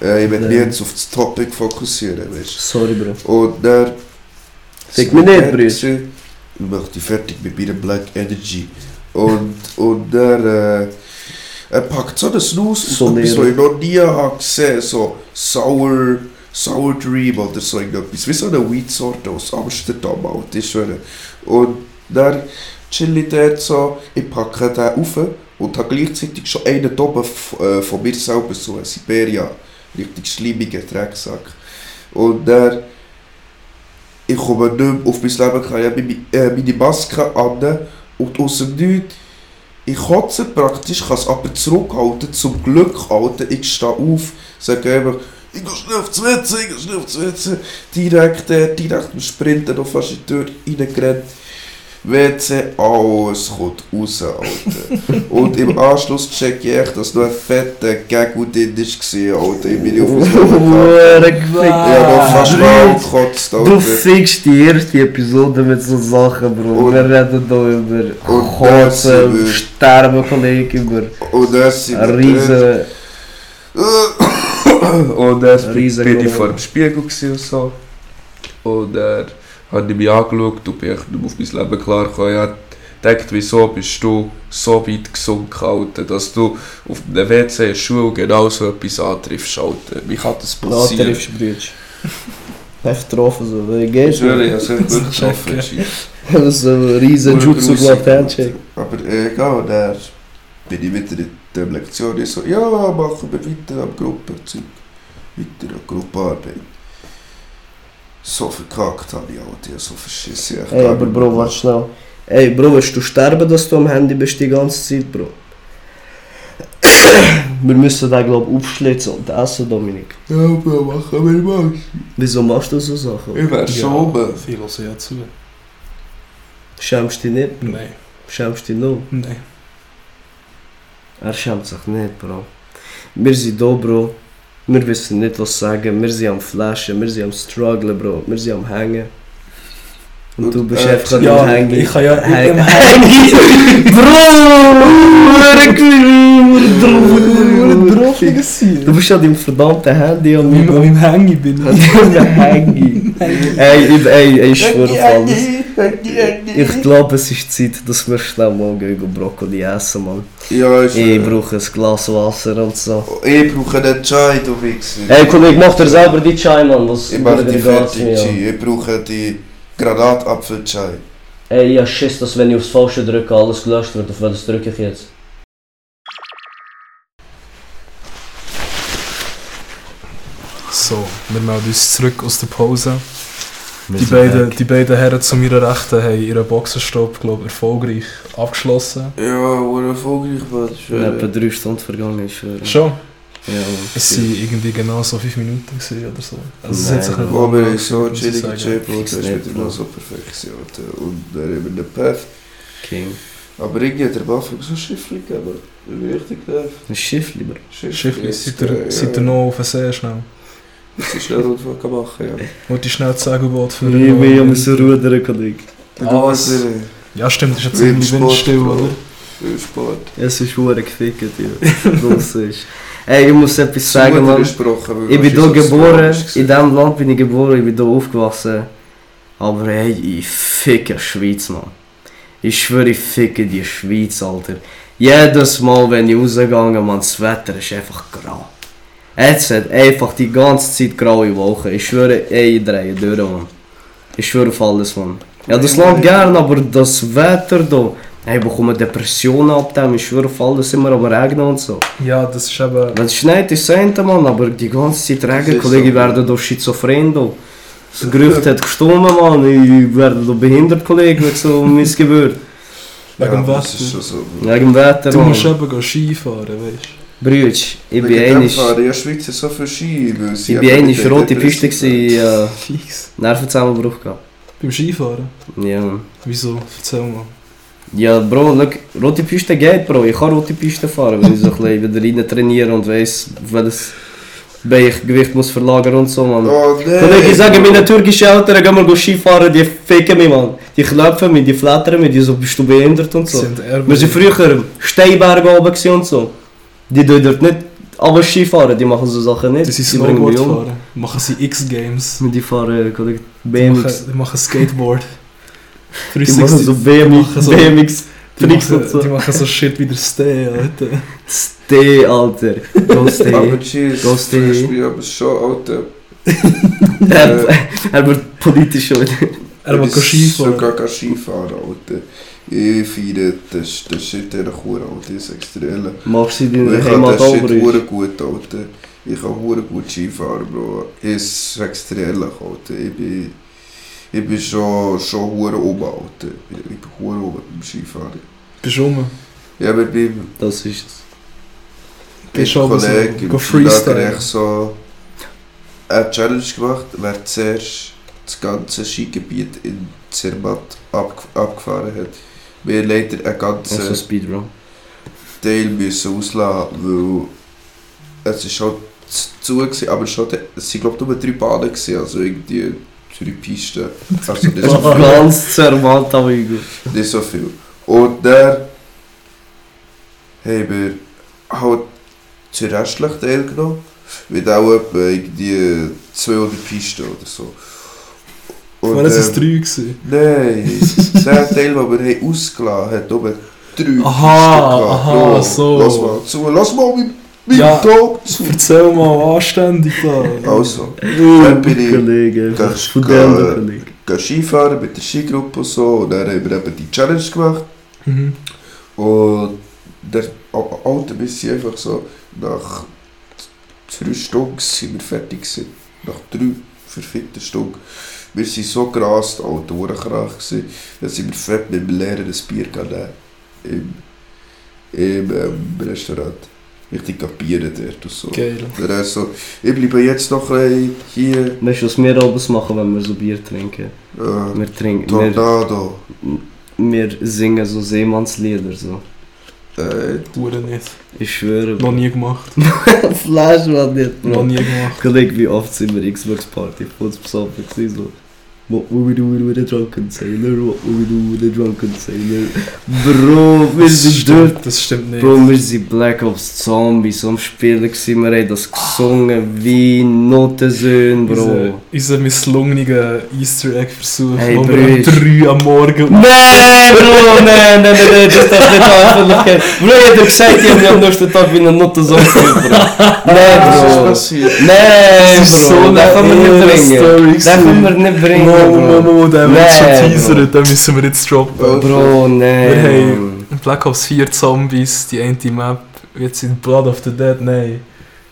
Äh, ich will mich Ja. jetzt auf das Topic fokussieren, weißt Sorry, Bro. Und dann... Fick mich nicht, Bruder. Ich mach die fertig mit meiner Black Energy. Und, und dann... Äh, er packt so einen Snus So und etwas, was ich noch nie habe gesehen so Sour... Sour Dream oder so irgendetwas. Wie so eine Weed-Sorte aus Amsterdam, ich schwöre. Und dann chill ich dort so, ich packe den rauf und habe gleichzeitig schon einen oben äh, von mir selber, so ein Siberia, richtig schleimiger Drecksack. Und dann, ich komme nicht mehr auf mein Leben, ich habe äh, meine Maske an und aus dem Nichts, ich kotze praktisch, kann es aber zurückhalten, zum Glück halten, ich stehe auf, sage einfach, ich gehe schnell aufs WC, ich gehe schnell aufs WC, direkt der, direkt im Sprinten noch fast in die Tür reingerannt. WC, alles kommt raus, Alter. Und im Anschluss check ich echt, dass noch ein fetter Gag drin war, Alter. Ich bin auf das Hure Ich habe fast mal gekotzt, Du Alter. fickst die erste Episode mit so Sachen, Bro. Und- wir reden hier über Kotzen, das wir- Sterben, Kollege, über Und wir riesen... Und Riesen bin ich vor dem Spiegel und so. Und dann habe ich mich angeschaut und bin echt nicht auf mein Leben klar gekommen. Ich habe gedacht, wieso bist du so weit gesunken, Alter, dass du auf einem WC in der Schule genau so etwas antriffst, Alter. Wie kann das passieren? Later Brütsch. Hast du getroffen, so. Wie Ich geht's? schwöre, ich habe es echt wirklich getroffen. Das ist ein riesen Jutsu gemacht, Handshake. Aber äh, egal, dann bin ich wieder in der Lektion. Ich so, ja, machen wir weiter am Gruppenzeug. Weiter an Gruppenarbeit. So verkackt habe ich auch, die so verschissen. Ich Ey, aber Bro, warte schnell. Ey, Bro, willst du sterben, dass du am Handy bist die ganze Zeit, Bro? Wir müssen den, glaub ich, aufschlitzen und essen, Dominik. Ja, Bro, machen wir mal. Wieso machst du so Sachen? Ich wär schon oben. Viel hören ja zu. Schämst du dich nicht? Nein, Schämst du dich noch? nein. Er schämt sich nicht, Bro. Wir sind da, Bro. Wir wissen nicht, was sagen. Wir sind am Flashen, wir sind am Strugglen, Bro. Wir sind am Hängen. Und, du bist äh, einfach ja, am Hängen. ich kann ja- Häng- ich- Hängen. Bro! Du bist an deinem verdammten Handy und Wie nicht ich an bin. deinem Handy. Ey, ey, ey, ich schwöre auf alles. Ich glaube, es ist Zeit, dass wir schnell gehen und Brokkoli essen, Mann. Ja, ich, Ich brauche ein Glas Wasser und so. ich brauche einen Chai, du Wichser. Ey, Kollege, mach dir selber die Chai, Mann. Was ich mache die geht's fertig, mir an? Chai. Ich brauche die Granatapfel-Chai. Ey, ich hab Schiss, dass wenn ich aufs Falsche drücke, alles gelöscht wird. Auf was drücke ich jetzt? So, wir melden uns zurück aus der Pause. Die beiden, die beiden Herren zu meiner Rechten haben ihren Boxenstopp, glaube ich, erfolgreich abgeschlossen. Ja, wo erfolgreich war das Ich bin etwa drei Stunden vergangen, ich schwöre. Schon? Ja. Es waren irgendwie genau so fünf Minuten gewesen oder so. Also es hat sich Nein, nicht Aber lange ich so angefühlt, muss ich chillige sagen. J-Bro, das ist nicht, wieder noch so perfekt. Und dann haben wir den Path. King. Aber irgendwie hat der Waffe so Schiffli gegeben. Richtig nervig. Ein Schiff lieber. Schiffli, seid ihr, seid ihr noch auf den See schnell? Das ist schnell Rundfahrt kann machen, ja. Wollte ich schnell das Segelboot für Ich will ja müssen rudern, Kollege. Ah, was? Ja stimmt, ist jetzt ziemlich Sport, windstill, oder? Viel Sport. Es ist hure gefickt, ja. Das ist. Ey, ich muss etwas sagen, Mann. Ich bin hier geboren, in diesem Land bin ich geboren, ich bin hier aufgewachsen. Aber hey, ich ficke die Schweiz, Mann. Ich schwöre, ich ficke die Schweiz, Alter. Jedes Mal, wenn ich rausgehe, man, das Wetter ist einfach grau. Jetzt hat einfach die ganze Zeit graue Wochen. Ich schwöre, ey, drehe durch, Mann. Ich schwöre auf alles, Mann. Ja, das Land gern, aber das Wetter hier. Hey, bekomme Depressionen ab dem. Ich schwöre auf alles, immer am Regnen und so. Ja, das ist eben... Wenn es schneit, ist es eine, Mann, aber die ganze Zeit Regen, ist Kollege, ich so. werde hier schizophren. Da. Das Gerücht hat gestummen, Mann. Ich werde hier behindert, Kollege, wenn so missgebührt. Wegen ja, so. Wegen dem Wetter, Du musst eben gehen Skifahren, weißt Brütsch, ich bin einig. Ja, Schweiz ist so viel Ski, weil sie Ich bin einig rote Piste gewesen, äh? Fix. Nervenzusammenbruch gehabt. Beim Skifahren? Ja, Mann. Wieso? Erzähl mal. Ja, Bro, look, rote Piste geht, Bro. Ich kann rote Piste fahren, wenn ich so ein bisschen wieder rein trainiere und weiss, welches Gewicht muss verlagern und so, Mann. Oh! Kollege, ich sage meinen türkischen Eltern, gehen wir go Skifahren, die ficken mich, Mann. Die klopfen mich, die flattern mich, die so, bist du behindert und so. Sind Wir sind früher Steinberge oben und so. Die tun dort nicht Aber Skifahren, die machen so Sachen nicht. Die sind Die bringen mich um. Snowboard fahren. Machen sie X-Games. Die fahren, Kollege, Die BMX. machen, die machen Skateboard. Die machen so 360. BMX, machen so- BMX Die machen, so. die machen so Shit wie der Stay, Alter. Stay, Alter. Go stay. Aber cheers, Go stay. ich bin aber schon, Alter. er, er wird politisch schon wieder. Er Ich Skifahren. sogar kein Skifahren, Alter. Ich feiere das, das Shit in der Kur, Alter. Ich sag's dir ehrlich. Machst du Ich kann Heimat das auch, Bruder? hure gut, Alter. Ich kann hure gut Skifahren, Bro. Ich sag's dir ehrlich, Alter. Ich bin... Ich bin schon, schon hure oben, Alter. Ich bin hure oben beim Skifahren. Bist du rum? Ja, aber beim Das ist es. Bist du aber so, freestyle. So eine Challenge gemacht, wer zuerst das ganze Skigebiet in Zermatt abg abgefahren hat. Wir leider einen ganzen Also Speedrun. Teil müssen auslassen, weil es ist halt zu- gewesen, aber schon, es sind glaube ich nur drei Bahnen gewesen, also irgendwie drei Pisten. Also nicht so viel. Ganz zermatt, aber gut. Nicht so viel. Und dann haben wir halt zu restlichen Teil genommen. Mit auch etwa irgendwie 200 Pisten oder so. War das ähm, ein 3 gewesen? Nein, der Teil, den wir haben ausgelassen haben, hat oben drei Aha, Pisten gehabt. aha, Bro, so. Lass mal zu, lass mal mit, mit Ja. Talk zu. Erzähl mal anständig da. Also, Dann bin ich- Kollege. Skifahren mit der Skigruppe und so. Und dann haben wir eben die Challenge gemacht. Mhm. Und der Alte bis sie einfach so nach drei Stunden sind wir fertig gewesen. Nach drei verfickten Stunden. Wir sind so Uhrenkrach gewesen. Dann sind wir fett mit dem Lehrer ein Bier. Im, im ähm, Restaurant. Richtig kapieren dort und so. Geil. Dann so, ich bleibe jetzt noch ein hier. Weißt du, was wir abends machen, wenn wir so Bier trinken? Äh, Wir trinken, wir, Tornado. wir singen so Seemannslieder, so. Äh, Hure nicht. Ich schwöre. Noch nie gemacht. Flash war nicht, Noch nie gemacht. Kollege, wie oft sind wir Xbox Party, voll besoffen so. What will we do with a drunken sailor? What will we do with a drunken sailor? Bro, wir Das sind dort. stimmt, das stimmt nicht. Bro, wir sind Black Ops Zombies am Spielen gewesen, wir haben das gesungen wie Notensöhne, Bro. unser misslungener Easter Egg Versuch, Hey, wo wir um Brüder. 3 am Morgen. Nein, Bro, nein, nein, nein, nein, das darf nicht Öffentlichkeit. Bro, ich hab dir gesagt, ich hab mich am nächsten Tag wie eine Notensöhne gefühlt, Bro. Nein, was ist Bro. passiert? Nein, Das ist Bro, so den können wir eine nicht bringen. Story Den können wir nicht bringen, Mo, Mo, Bro. Mo, der wird schon teasern, den müssen wir jetzt droppen. Bro, Wir nein. haben Black Ops 4 Zombies, die eine Map, jetzt in Blood of the Dead, nein.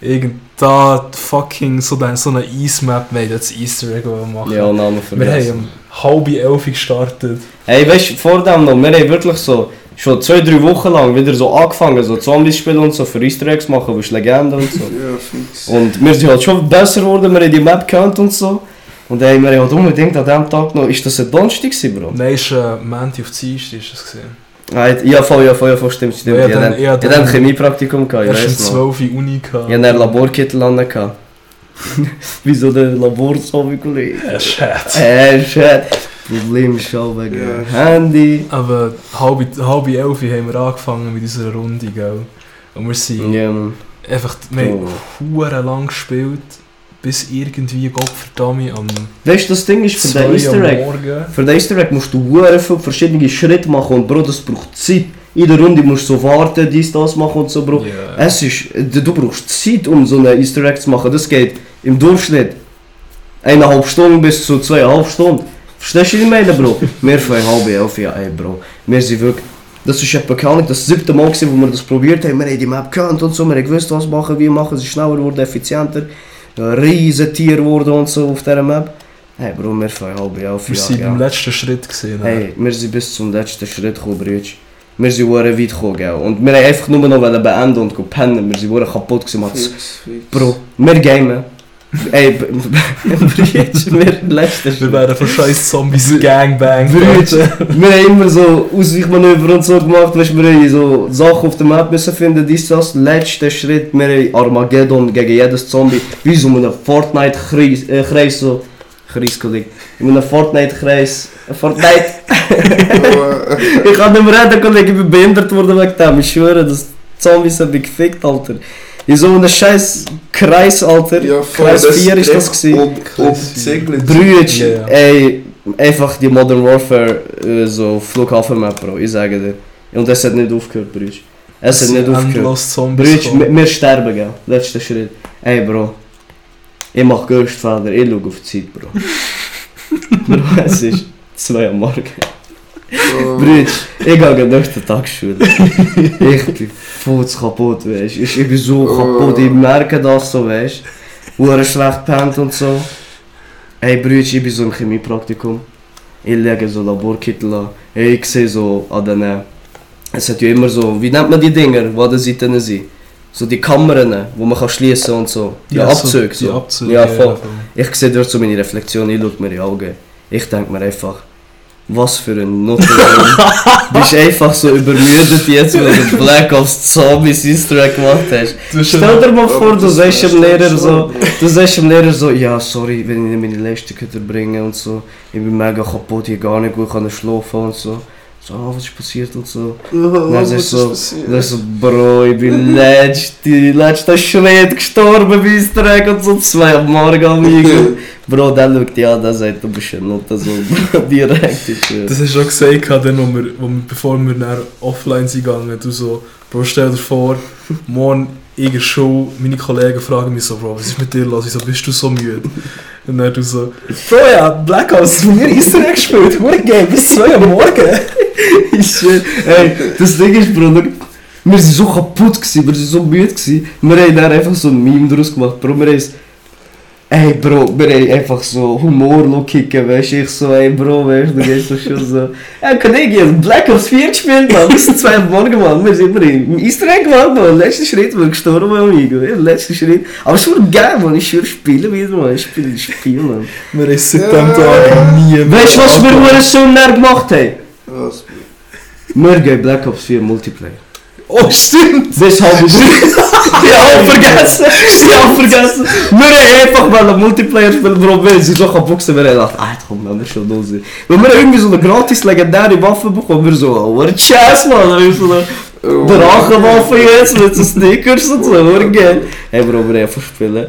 Irgend da fucking so, eine- so eine wir haben das Easter Egg machen. Ja, Namen wir vergessen. haben um halb elf gestartet. Hey, weißt du, vor dem noch, wir haben wirklich so, schon zwei, drei Wochen lang wieder so angefangen, so Zombies spielen und so für Easter Eggs machen, wie Legende und so. Ja, fix. Und wir sind halt schon besser geworden, wir haben die Map gekannt und so. Und dann haben wir halt unbedingt an diesem Tag noch, ist das ein Donnerstag gewesen, Bro? Nein, ist äh, Manti auf Dienstag ist das gesehen. Ah, Ja, voll, ja, voll, ja, voll, stimmt, stimmt. Ja, ich hatte ja, dann, dann- Chemiepraktikum gehabt, ich weiß noch. 12 Uhr Uni gehabt. Ich hatte einen Laborkittel an. Wieso der Laborzombie, Kollege? Ja, shit. Äh, shit. Problem ist schon wegen Ja. Handy. Aber halb, halb elf haben wir angefangen mit unserer Runde, gell? Und wir sind Ja, einfach, wir haben Oh. lang gespielt, bis irgendwie Gottverdammt am Weißt du, das Ding ist für 2 den Easter Egg. Morgen. Für den Easter Egg musst du viele verschiedene Schritte machen und Bro, das braucht Zeit. In der Runde musst du so warten, dies, das machen und so, Bro. Ja. Es ist, du brauchst Zeit, um so einen Easter Egg zu machen. Das geht im Durchschnitt eineinhalb Stunden bis zu zweieinhalb Stunden. Verstehst du, was ich meine, Bro? Wir fangen halb elf, ja, ey, Bro. Wir sind wirklich... Das ist etwa keine Ahnung, das siebte Mal, gewesen, wo wir das probiert haben. Wir haben die Map gekannt und so, wir haben gewusst, was machen, wie machen. Es ist schneller geworden, effizienter. Ein riesen Tier geworden und so auf dieser Map. Hey, Bro, wir fangen halb elf, Wir ja, sind ja. beim letzten Schritt gesehen. Hey, wir sind bis zum letzten Schritt gekommen, Brütsch. Wir sind sehr weit gekommen, gell. Und wir haben einfach nur noch beenden und pennen. Wir sind sehr kaputt gewesen, Mann. Fix, fix. Bro, wir gamen. Ey, Brütsch, wir letzten Wir wären von scheiß Zombies Gangbang. Brütsch, wir haben immer so Ausweichmanöver und so gemacht, weißt, wir haben so Sachen auf der Map müssen finden, dies, das. Letzter Schritt, wir haben Armageddon gegen jedes Zombie, wie so in einem Fortnite-Kreis, äh, Kreis so. Kreis, Kollege. In einem Fortnite-Kreis. Fortnite! Ich kann nicht mehr reden, Kollege, ich bin behindert worden wegen dem. Ich schwöre, das Zombies haben mich gefickt, Alter. In so einem scheiß Kreis, Alter. Kreis 4 ist das gewesen. Um, umzingelt. Brütsch, Ja, ja. ey, einfach die Modern Warfare, äh, so Flughafen-Map, Bro, ich sage dir. Und es hat nicht aufgehört, Brütsch. Es hat nicht aufgehört. Brütsch, wir, sterben, gell? Letzter Schritt. Ey, Bro. Ich mach Gerstfelder, ich schau auf die Zeit, Bro. Bro, es ist 2 am Morgen. Oh. Brütsch, ich gehe gerade nach der Tagsschule. ich bin voll kaputt, weißt. Ich, ich bin so kaputt, ich merke das so, weißt du. Hure schlecht pennt und so. Ey Brütsch, ich bin so im Chemiepraktikum. Ich lege so Laborkittel an. Ey, ich sehe so an den... Es hat ja immer so, wie nennt man die Dinger, die an den Seiten sind? So die Kammern, wo man kann schließen und so. Die Ja, so Abzüge. Die So. Abzüge. Ja, voll. Ich sehe dort so meine Reflexion, ich schaue mir in die Augen. Ich denke mir einfach, was für ein Nutter. du bist einfach so übermüdet jetzt, weil du Black Ops Zombies Easter Egg gemacht hast. Stell dir mal vor, du sagst dem Lehrer so, du sagst dem Lehrer so, ja sorry, wenn ich nicht meine Leistung bringen und so, ich bin mega kaputt, ich gar nicht gut kann schlafen und so. So, ah, was ist passiert und so. Oh, Dann was ist ist so, dann so, Bro, ich bin letzte, letzter Schritt gestorben bei Easter Egg und so, zwei am Morgen amigo. Bro, dann schaut die an, der sagt, du bist ein Nutter, so direkt ist es. Das hast du schon gesagt, dann, wo wir, wo wir, bevor wir dann offline sind gegangen. Du so, Bro, stell dir vor, morgen der Show, meine Kollegen fragen mich so, Bro, was ist mit dir los? Ich so, bist du so müde? Und dann du so, Bro, ja, Black Ops, mir Easter Egg gespielt, wurde Game bis 2 am Morgen. Ich schwör, ey, das Ding ist, Bro, wir waren so kaputt, gewesen, wir waren so müde. Gewesen. Wir haben dann einfach so ein Meme daraus gemacht, Bro, wir haben Ey, Bro, wir haben einfach so Humor kicken, weißt du, ich so, ey, Bro, weißt du, du gehst doch schon so. Ey, Kollege, ich hab Black Ops 4 gespielt, man, bis zum 2 Uhr morgen, man, wir sind immer im Easter Egg gemacht, man, letzter Schritt, wir gestorben, amigo, ja, letzter Schritt. Aber es war geil, man, ich schwör, spielen wieder, man, ich spiele das Spiel, man. Wir haben seit dem Tag nie mehr. Weißt du, was wir nur so näher gemacht haben? Was? Wir gehen Black Ops 4 Multiplayer. Oh, stimmt! Bis halb drei. Ich hab vergessen. Ich hab vergessen. Wir haben einfach mal Multiplayer spielen, Bro. Wir sind so gewesen. Wir haben gedacht, ah, komm, wenn wir schon da sind. Weil wir haben irgendwie so eine gratis legendäre Waffe bekommen. Wir so, oh, what a chance, man. Da ist so eine. Drachenwaffe jetzt mit so Stickers und so. Wir gehen. Hey, Bro, wir einfach spielen.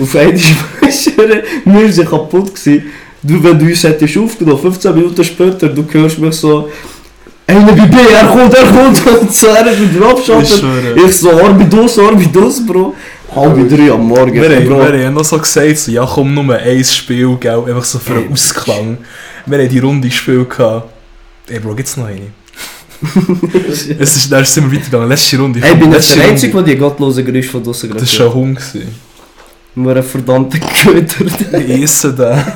Auf einmal schwöre, wir kaputt gewesen. Du, wenn du uns hättest aufgenommen, 15 Minuten später, du hörst mich so, einer bei B, er kommt, er kommt, und so, er ist mit Dropshot. schwöre. Ich so, Orbidos, Orbidos, Bro. Halb drei am Morgen, Wir haben, Bro. wir haben noch so gesagt, so, ja komm, nur ein Spiel, gell, einfach so für einen Ausklang. Wir haben die Runde gespielt gehabt. Ey Bro, gibt's noch eine? es ist, dann sind wir weitergegangen, letzte Runde. Ey, ich bin der Einzige, der die gottlosen Geräusche von draussen Das war schon Hund. Nur ein verdammter den.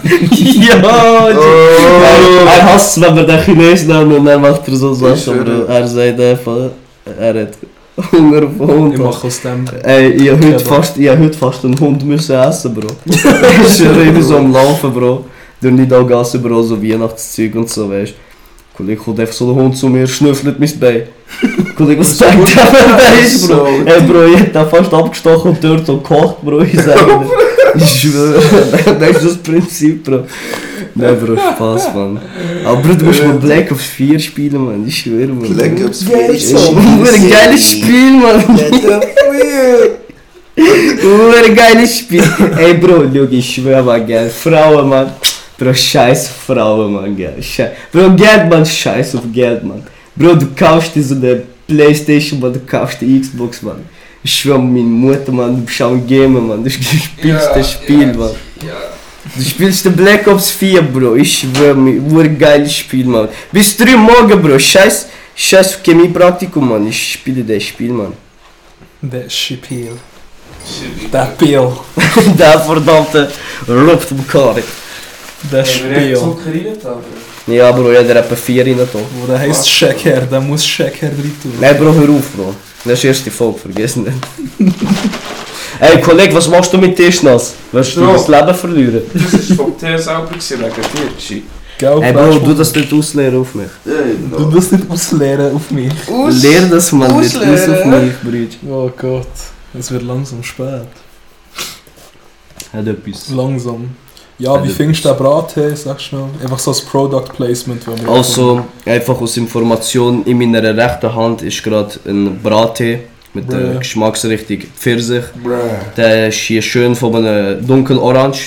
ja, Oh. Er hasst es, wenn wir den Chinesen nehmen und dann macht er so Ich Sachen, schwöre. Bro. Er sagt einfach, er hat Hunger auf den Hund. Ich mache aus dem... Ey, ich hab heute Kebab. fast, ich hab heute fast einen Hund müssen essen, Bro. ich bin so am Laufen, Bro. Durch Nidalgasse, Bro, so Weihnachtszeug und so, weißt du. Kollege kommt einfach so der Hund zu mir, schnüffelt Bein. Kollege, was denkt der für Bein ist, Bro? So. Ey, Bro, ich hätte den fast abgestochen und dort so gekocht, Bro, ich sage. Ich schwöre, das ist das Prinzip, Bro. Nein, Bro, Spaß, Mann. Aber Bro, du musst mal Black Ops 4 spielen, Mann, ich schwöre, Mann. Black Ops 4 Das ist ist ein geiles Spiel, Mann. Ur geiles Spiel. Ey Bro, schau, ich schwör mal, gell. Frauen, Mann. Bro, scheiß Frauen, Mann, gell. Scheiß. Bro, Geld, Mann, scheiß auf Geld, Mann. Bro, du kaufst dir so eine Playstation, Mann, du kaufst die Xbox, Mann. Ich schwör meine Mutter, Mann, du bist am Gamer, Mann. Du spielst das Spiel, Mann. Du spielst den Black Ops 4, Bro. Ich schwör mir, ur geiles Spiel, Mann. Bis 3 Uhr morgen, Bro. Scheiß, scheiß Chemiepraktikum, Mann. Ich spiele das Spiel, Mann. Der Schipil. Der Pil. Der verdammte Rob im Karre. Der Spiel. Ja, Bro, jeder hat eine 4 rein da. Wo der heisst Shaker, der muss Shaker drin tun. Nein, Bro, hör auf, Bro. Das ist die erste Folge, vergiss nicht. Ey, Kollege, was machst du mit Tischnass? Wirst du Bro. das Leben verlieren? Das war vom T selber gewesen, wegen dir, Ey, Bro, du das nicht ausleeren auf mich. Du musst nicht ausleeren auf mich. Lehr das mal nicht aus auf mich, Brüder. Oh Gott. Es wird langsam spät. Hat etwas. Langsam. Ja, wie das- findest du den Brattee? Sagst du noch? Einfach so als Product Placement. wo wir Also, einfach aus Information, in meiner rechten Hand ist gerade ein Brattee Mit Bruh. der Geschmacksrichtung Pfirsich. Bruh. Der ist hier schön von einem dunkelorange.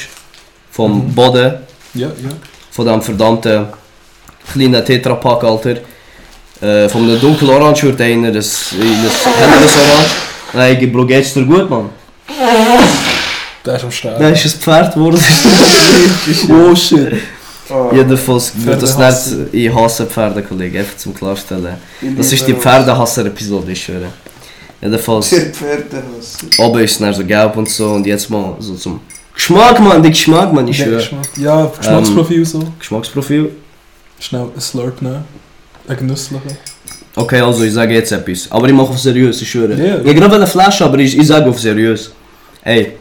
Vom Mhm. Boden. Ja, ja. Von dem verdammten kleinen Tetrapack, Alter. Äh, von einem dunkelorange wird einer das, das helleres Orange. Nein, Bro, geht's dir gut, Mann? Der ist am Sterben. Nein, ist ein Pferd geworden. Oh shit. Oh. Jedenfalls wird das Pferde nicht... Ich hasse Pferde, Kollege, einfach zum Klarstellen. Das ist die Pferdehasser-Episode, ich schwöre. Jedenfalls, Die Pferdehass. oben ist es dann so gelb und so und jetzt mal so zum Geschmack, Mann, der Geschmack, Mann, ich Der schwöre. Geschmack. Ja, Geschmacksprofil so. Geschmacksprofil. Schnell ein Slurp nehmen. Ein genüsslicher. Okay, also ich sage jetzt etwas. Aber ich mache auf seriös, ich schwöre. Ja. Ich habe gerade eine Flasche, aber ich, ich sage auf seriös. Ey.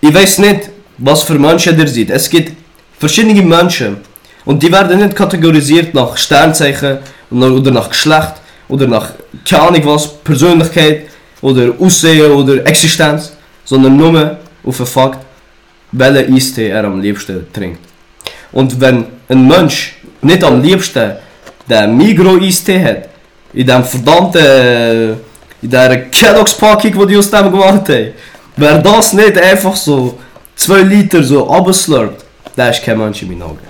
Ich weiß nicht, was für Menschen ihr seid. Es gibt verschiedene Menschen. Und die werden nicht kategorisiert nach Sternzeichen oder nach Geschlecht oder nach, keine Ahnung was, Persönlichkeit oder Aussehen oder Existenz, sondern nur auf den Fakt, welchen Eistee er am liebsten trinkt. Und wenn ein Mensch nicht am liebsten den Migro-Eistee hat, in dem verdammten, äh, in dieser Kellogg's-Packung, die die aus dem gemacht haben, wer das nicht einfach so 2 Liter so abslurpt, der ist kein Mensch in meinen Augen.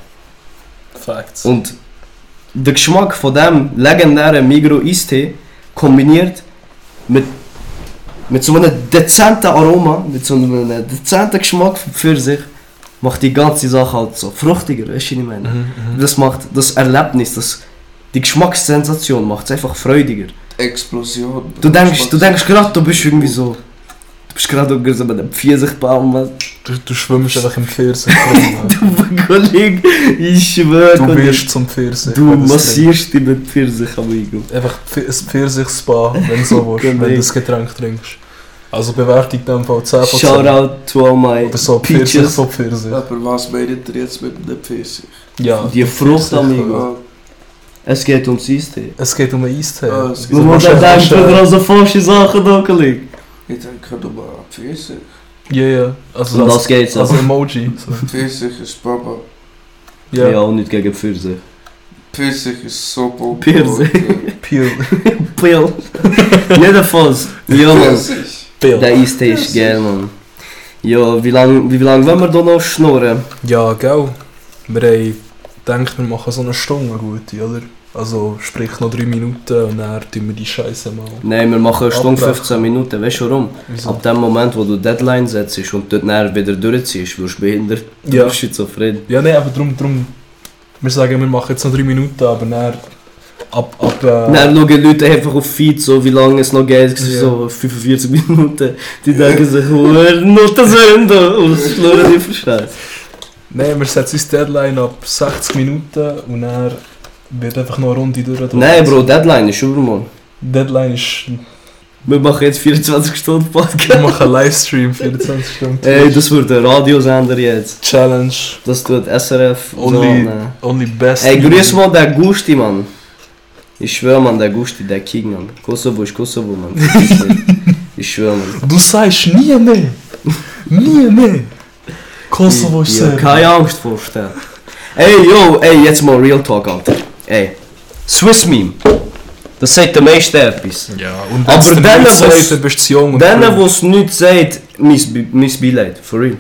Facts. Und der Geschmack von dem legendären Migro Eistee kombiniert mit, mit so einem dezenten Aroma, mit so einem dezenten Geschmack von Pfirsich, macht die ganze Sache halt so fruchtiger, weißt du, was ich meine? Mhm, mhm. Das macht das Erlebnis, das, die Geschmackssensation macht es einfach freudiger. Explosion. Du denkst, du denkst gerade, du bist irgendwie so, bist gerade so mit einem Pfirsichbaum, Mann. Du, du schwimmst einfach im Pfirsich. Du Kollege, ich schwöre, du wirst zum Pfirsich. Du massierst dich mit Pfirsich, amigo. Einfach ein Pfirsich-Spa, wenn du so willst, wenn du das Getränk trinkst. Also Bewertung dem Fall 10 von 10. Shoutout to all my Oder so Pfirsich peaches. von Pfirsich. Aber was meint ihr jetzt mit dem Pfirsich? Ja. Die Frucht, amigo. Es geht ums Eistee. Es geht um Eistee. Ah, es geht Du um musst wahrscheinlich- dann denken, wahrscheinlich- wieder so falsche Sachen da, Kollege. Ich denke nur an Pfirsich. Ja, ja. Also Um als, das geht's als auch. Emoji. So. Pfirsich ist Baba. Ja, Ja. auch nicht gegen Pfirsich. Pfirsich ist so Baba. Pfirsich. Peel. Pill. Jedenfalls. Ja. Pfirsich. Peel. Der Eistee ist geil, Mann. Ja, wie lange wie lang wollen wir da noch schnurren? Ja, gell. Wir haben gedacht, wir machen so eine Stunde gute, oder? Also sprich noch 3 Minuten und dann tun wir die Scheiße mal. Nein, wir machen eine Stunde Abbrechen. 15 Minuten. Weißt du warum? Wieso? Ab dem Moment, wo du Deadline setzt und dort näher wieder durchziehst, wirst du behindert. Du Ja. bist schizophren. Ja, nein, aber drum, drum. Wir sagen, wir machen jetzt noch 3 Minuten, aber dann. Ab. ab äh, Dann schauen Leute einfach auf Feed, so wie lange es noch geht, Ja. so 45 Minuten. Die denken sich, oh, noch das Ende. Und das schlagen die verstehst. Nein, wir setzen uns Deadline ab 60 Minuten und dann wird einfach noch eine Runde durch. Nein, Bro, Deadline ist über, Mann. Deadline ist. Wir machen jetzt 24 Stunden Wir Podcast. machen einen Livestream 24 Stunden. Ey, das wird ein Radiosender jetzt. Challenge. Das tut SRF. so, Only, ne. only best. Ey, grüß mal den Gusti, Mann. Ich schwör, Mann, der Gusti, der King, Mann. Kosovo ist Kosovo, Mann. ich schwör, Mann. Du sagst nie mehr. nie mehr. Kosovo ist Ja, keine Angst vorstellen. Ey, yo, ey, jetzt mal Real Talk, Alter. Ey, Swiss Meme. Das sagt der meiste etwas. Ja, und Aber nichts wo's- sagt, bist jung. Denen, wo es nichts sagt, mein, Be- mein Beileid. For real.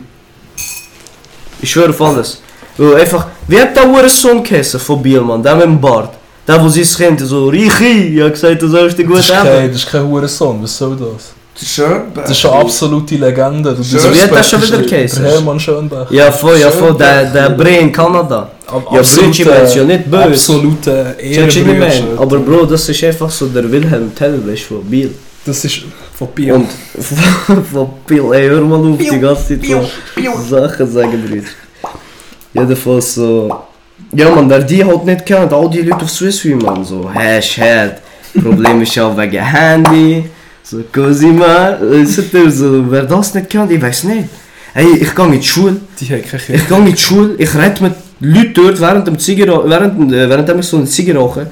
Ich schwöre auf alles. Weil einfach, wie hat der Hurensohn geheißen von Biel, Mann? Der mit dem Bart. Der, wo sein Kind so, Richi, ich hab gesagt, du sollst dich gut haben. das ist kein Hurensohn, was soll das? Schönberg. Das ist eine absolute Legende. Du. Wie hat der schon wieder Der geheißen? Hermann Schönbach. Ja, voll, ja, voll, der, der Bre in Kanada. Ab, Ja, Brütchi meinst du ja nicht böse. Absolute wie? Ehrenbrüder. Aber Bro, das ist einfach so der Wilhelm Tell, weißt du, von Biel. Das ist von Biel. Und von, Biel, ey, hör mal auf, die ganze Zeit Sachen sagen, Brüder. Jedenfalls so... Ja, man, wer die halt nicht kennt, all die Leute auf Swissfilm, man, so, Hash, Head. Problem ist ja wegen Handy. So, Cosima, du, so, wer das nicht kennt, ich weiß nicht. Hey, ich gehe in die Schule, die Kinder. ich gehe in die Schule, ich rede mit Leuten dort während dem Zigarre, während, äh, während ich so eine Zigarre rauche.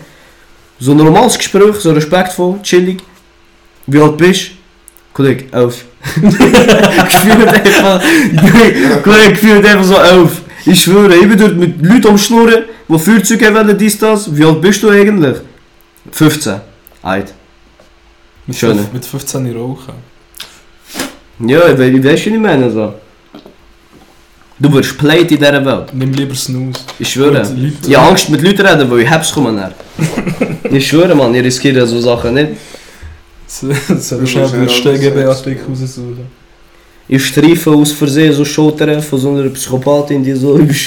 So ein normales Gespräch, so respektvoll, chillig. Wie alt bist du? Kollege, elf. gefühlt einfach, Kollege, gefühlt einfach so elf. Ich schwöre, ich bin dort mit Leuten am Schnurren, die Feuerzeug haben wollen, dies, das. Wie alt bist du eigentlich? 15. Alt. Mit, Schöne. fünf- mit 15 rauchen. Ja, ich, we- ich weiß schon nicht mehr so. Du wirst played in dieser Welt. Nimm lieber Snooze. Ich schwöre. Ich habe Angst mit Leuten reden, weil ich hab's kommen ich schwöre, Mann, ich riskiere so Sachen nicht. Soll ich Du schnell den StGB-Artikel raussuchen? Ich streife aus Versehen so Schultern von so einer Psychopathin, die so, ich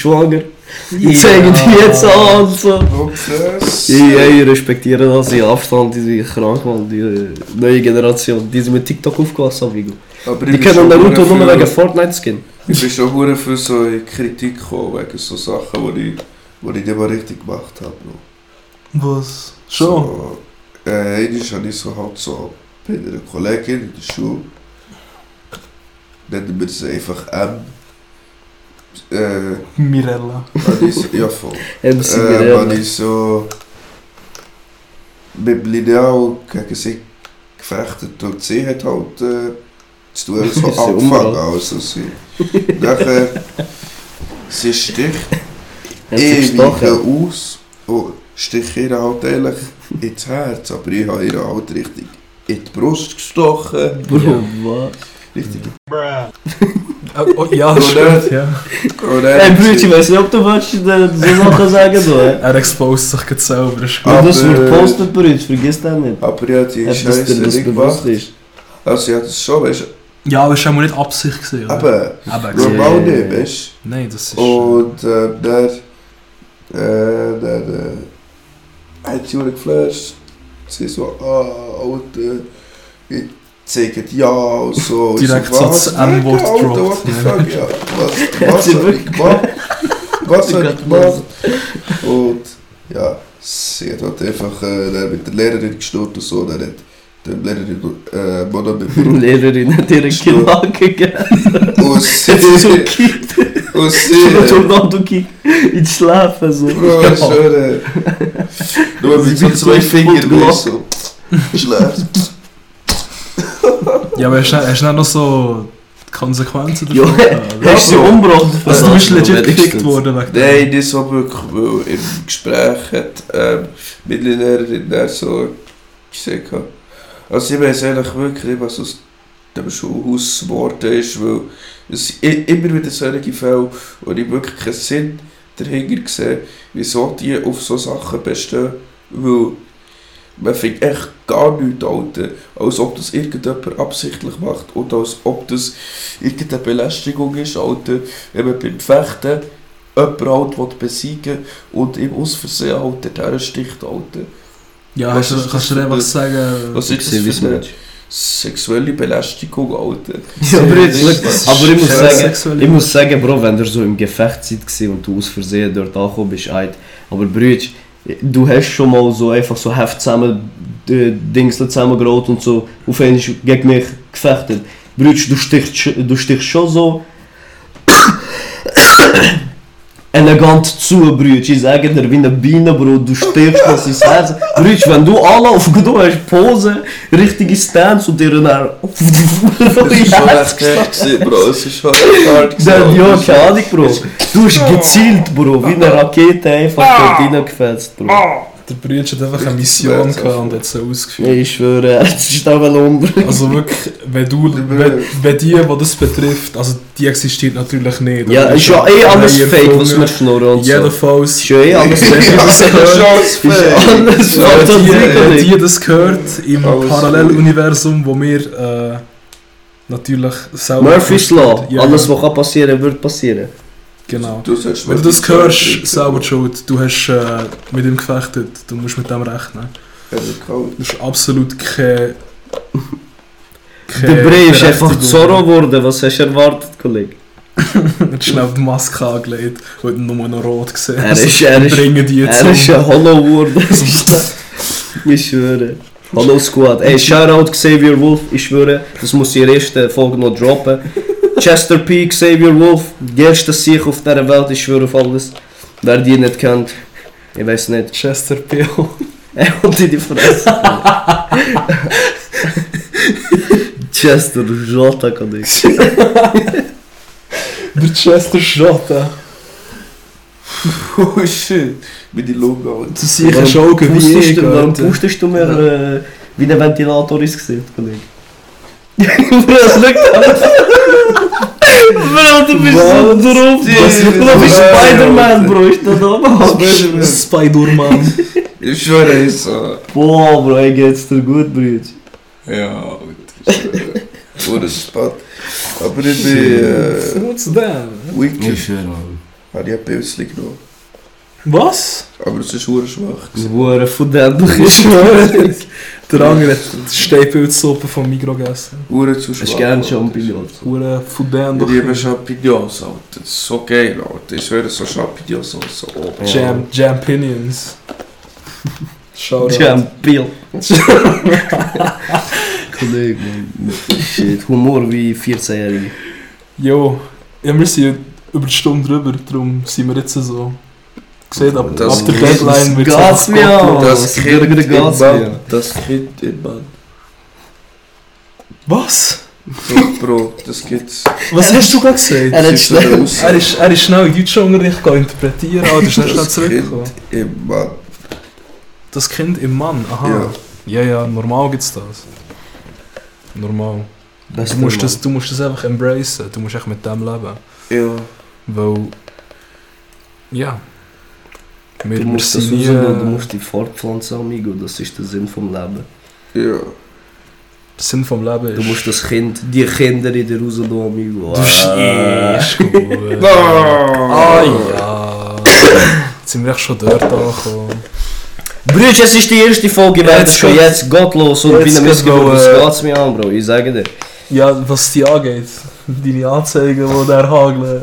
bin schwanger. Ich zeige die jetzt an und so. Ups. Ich, ich respektiere das, ich Abstand, die sind krank, Mann, die neue Generation. Die sind mit TikTok aufgewachsen, Vigo. Aber Die ich kennen Naruto nur wegen Fortnite-Skin. Ich bin schon hure für so eine Kritik gekommen, wegen so Sachen, die ich, ich nicht mal richtig gemacht habe. Bro. Was? Schon? So, äh, einmal habe ich so halt so bei einer Kollegin in der Schule, nennen wir sie einfach M. Äh, Mirella. habe ich so, ja voll. MC Äh, Mirella. habe ich so mit dem Lineal gegen sie gefechtet und sie hat halt äh, das Duell so Sie angefangen. umgebracht. Also sie. Nachher, sie sticht ewig aus und sticht ihr halt ehrlich ins Herz, aber ich habe ihr halt richtig in die Brust gestochen. Bro, was? Richtig. bruh, Oh, oh, ja, Oder? stimmt, ja. Hey sie- ich weiß nicht, ob du willst, äh, so Sachen sagen so? Er exposed sich gerade selber. ist. Wenn das Aber- wird postet, Brütje, vergiss das nicht. aber ja, die Scheiße das bewusst gemacht. ist. Also ja, das schon, weißt Ja, aber es war nicht Absicht. Gewesen, oder? du. Aber Aber Ja, normal nicht, weißt Nein, das ist. du. Und äh, dann, äh, dann, äh, hat sie geflasht. Sie so, ah, Alter, ich zeige dir ja und so. Direkt so, das Alter, droppt. Was, was sie hab ich gemacht? Was Sie hab ich gemacht? Und ja, sie hat halt einfach äh, mit der Lehrerin gestört und so. Dann hat die Lehrerin äh, Mona mit Die mir Lehrerin hat ihre Kinder gegeben. und sie, so gekickt. und sie, Tornado kickt ins Schlafen so. Bro, ich schwöre. Nur mit so zwei Fingern, so. Schläft. Ja, aber hast du nicht noch so Konsequenzen Ja, davon? oder? hast du sie umgebracht? Also du bist legit gekickt worden wegen dem. Nein, nicht so wirklich, weil im Gespräch hat ähm, meine Lehrerin dann so gesagt. hat. Also ich weiß eigentlich wirklich nicht, was aus dem Schulhaus geworden ist, weil es immer wieder solche Fälle, wo ich wirklich keinen Sinn dahinter sehe, wieso die auf so Sachen bestehen, weil man findet echt gar nichts, Alter, als ob das irgendjemand absichtlich macht und als ob das irgendeine Belästigung ist, Alter, wenn man beim Fechten jemanden halt besiegen und ihm aus Versehen halt der sticht, Alter. Ja, Was hast du, ist das kannst du dir einfach sagen... Was ist das für eine sexuelle Belästigung, Alter? Ja, aber, jetzt, aber ich muss sagen, ich muss sagen, Bro, wenn du so im Gefecht seid gewesen und du aus Versehen dort angekommen bist, eid. Aber Brütsch, du hast schon mal so einfach so Heft zusammen, äh, Dingsle zusammengerollt und so auf einmal gegen mich gefechtet. Brütsch, du stichst, du stichst schon so elegant zu, Brütsch. Ich sage dir, wie eine Biene, Bro, du stichst das ins Herz. Brütsch, wenn du Anlauf, du hast Pose, richtige Stance und dir dann... Das ist schon echt Bro. Es ist schon echt hart Dann, ja, keine Ahnung, Bro. Du hast gezielt, Bro, wie eine Rakete einfach dort reingefetzt, Bro. Der Bruder hat einfach eine Mission gehabt und hat sie ausgeführt. Ich schwöre, er ist auch wel umbringen. Also wirklich, wenn du, wenn, wenn die, die das betrifft, also die existiert natürlich nicht. Ja, ist ja eh alles fake, was wir schnurren und. Jedenfalls, Ist ja eh alles fake. Ist fake. alles Ja, wenn die, das gehört, im Paralleluniversum, wo wir äh, natürlich selber... Murphy's Law. Alles, was kann passieren, wird passieren. Genau. Du sollst Wenn du das hörst, selber schuld. Du hast äh, mit ihm gefechtet, du musst mit dem rechnen. Das ist absolut kein... Der Bray ist einfach. Zorro geworden. Was hast du erwartet, Kollege? hat schnell die Maske angelegt und nur noch rot gesehen. Er ist- er ist- bringen die jetzt Er ist ein Hollow geworden. ich schwöre. Hallo Squad. Ey, Shoutout Xavier Wolf. Ich schwöre, das muss der ersten Folge noch droppen. Chester P. Xavier Wolf. Der erste Sieg auf dieser Welt. Ich schwöre auf alles. Wer die nicht kennt, ich weiß nicht. Chester Peel. Er kommt in die Fresse. Chester Jota kann ich. Der Chester Schotte. Oh shit. Mit die Lunge, Alter. Du siehst Augen wie ich, warum pustest du mir äh, Wie der Ventilator ist gesehen, Kollege. Bro, liegt einfach. Bro, du bist so drauf. Was? Du bist Spider-Man, Bro, ist da da? Spider-Man. Ich schwöre, ist so. Boah, Bro, ey, geht's dir gut, Bruder? Ja, Wurde spät. Aber ich bin. Äh, What's that? Wicked. schwöre, Mann. Ich ein Pilzchen genommen. Was? Aber es ist hure schwach. Wurde von dem Ich schwöre. Der andere hat die Stehpilzsuppe vom Migros gegessen. Hure zu schwach. Hast du gerne. Champignons? Hure Fudän Ich liebe Champignons, Alter. Das ist so geil, Alter. Ich schwöre, so Champignons so so oben. Jam, Jampinions. Shoutout. Champion. Kollege, Mann. Shit, Humor wie 14-Jährige. Jo, ja, wir sind über die Stunde drüber, darum sind wir jetzt so. Gesehen, ab, Das ab der Deadline wird mir an? Das Das Kind geht in geht's mir. Das Kind in Mann. Was? So, Bro, das gibt's. Was hast du gerade gesagt? Er hat Das ist schnell. aus- Er ist, er ist schnell in Deutschunterricht interpretieren, Alter, ist schnell Das zurückgekommen. Kind im Mann. Das Kind im Mann, aha. Ja, ja, normal gibt's das. Normal. Das Du musst, das, du musst das einfach embracen, du musst echt mit dem leben. Ja. Weil. Ja. Wir, Du wir musst das nie. rausgehen, du musst dich fortpflanzen, amigo. Das ist der Sinn vom Leben. Ja. Der Sinn vom Leben ist. Du musst das Kind, die Kinder in dir rausgehen, amigo. Du Ah. ist gut. Ah, Ah ja. Jetzt sind wir echt schon dort angekommen. Brüder, es ist die erste Folge, Ja, wir jetzt schon jetzt gottlos und eine geht Missgeburt. Was geht's mir an, Bro? Ich sage dir. Ja, was die angeht. Deine Anzeigen, die der hageln.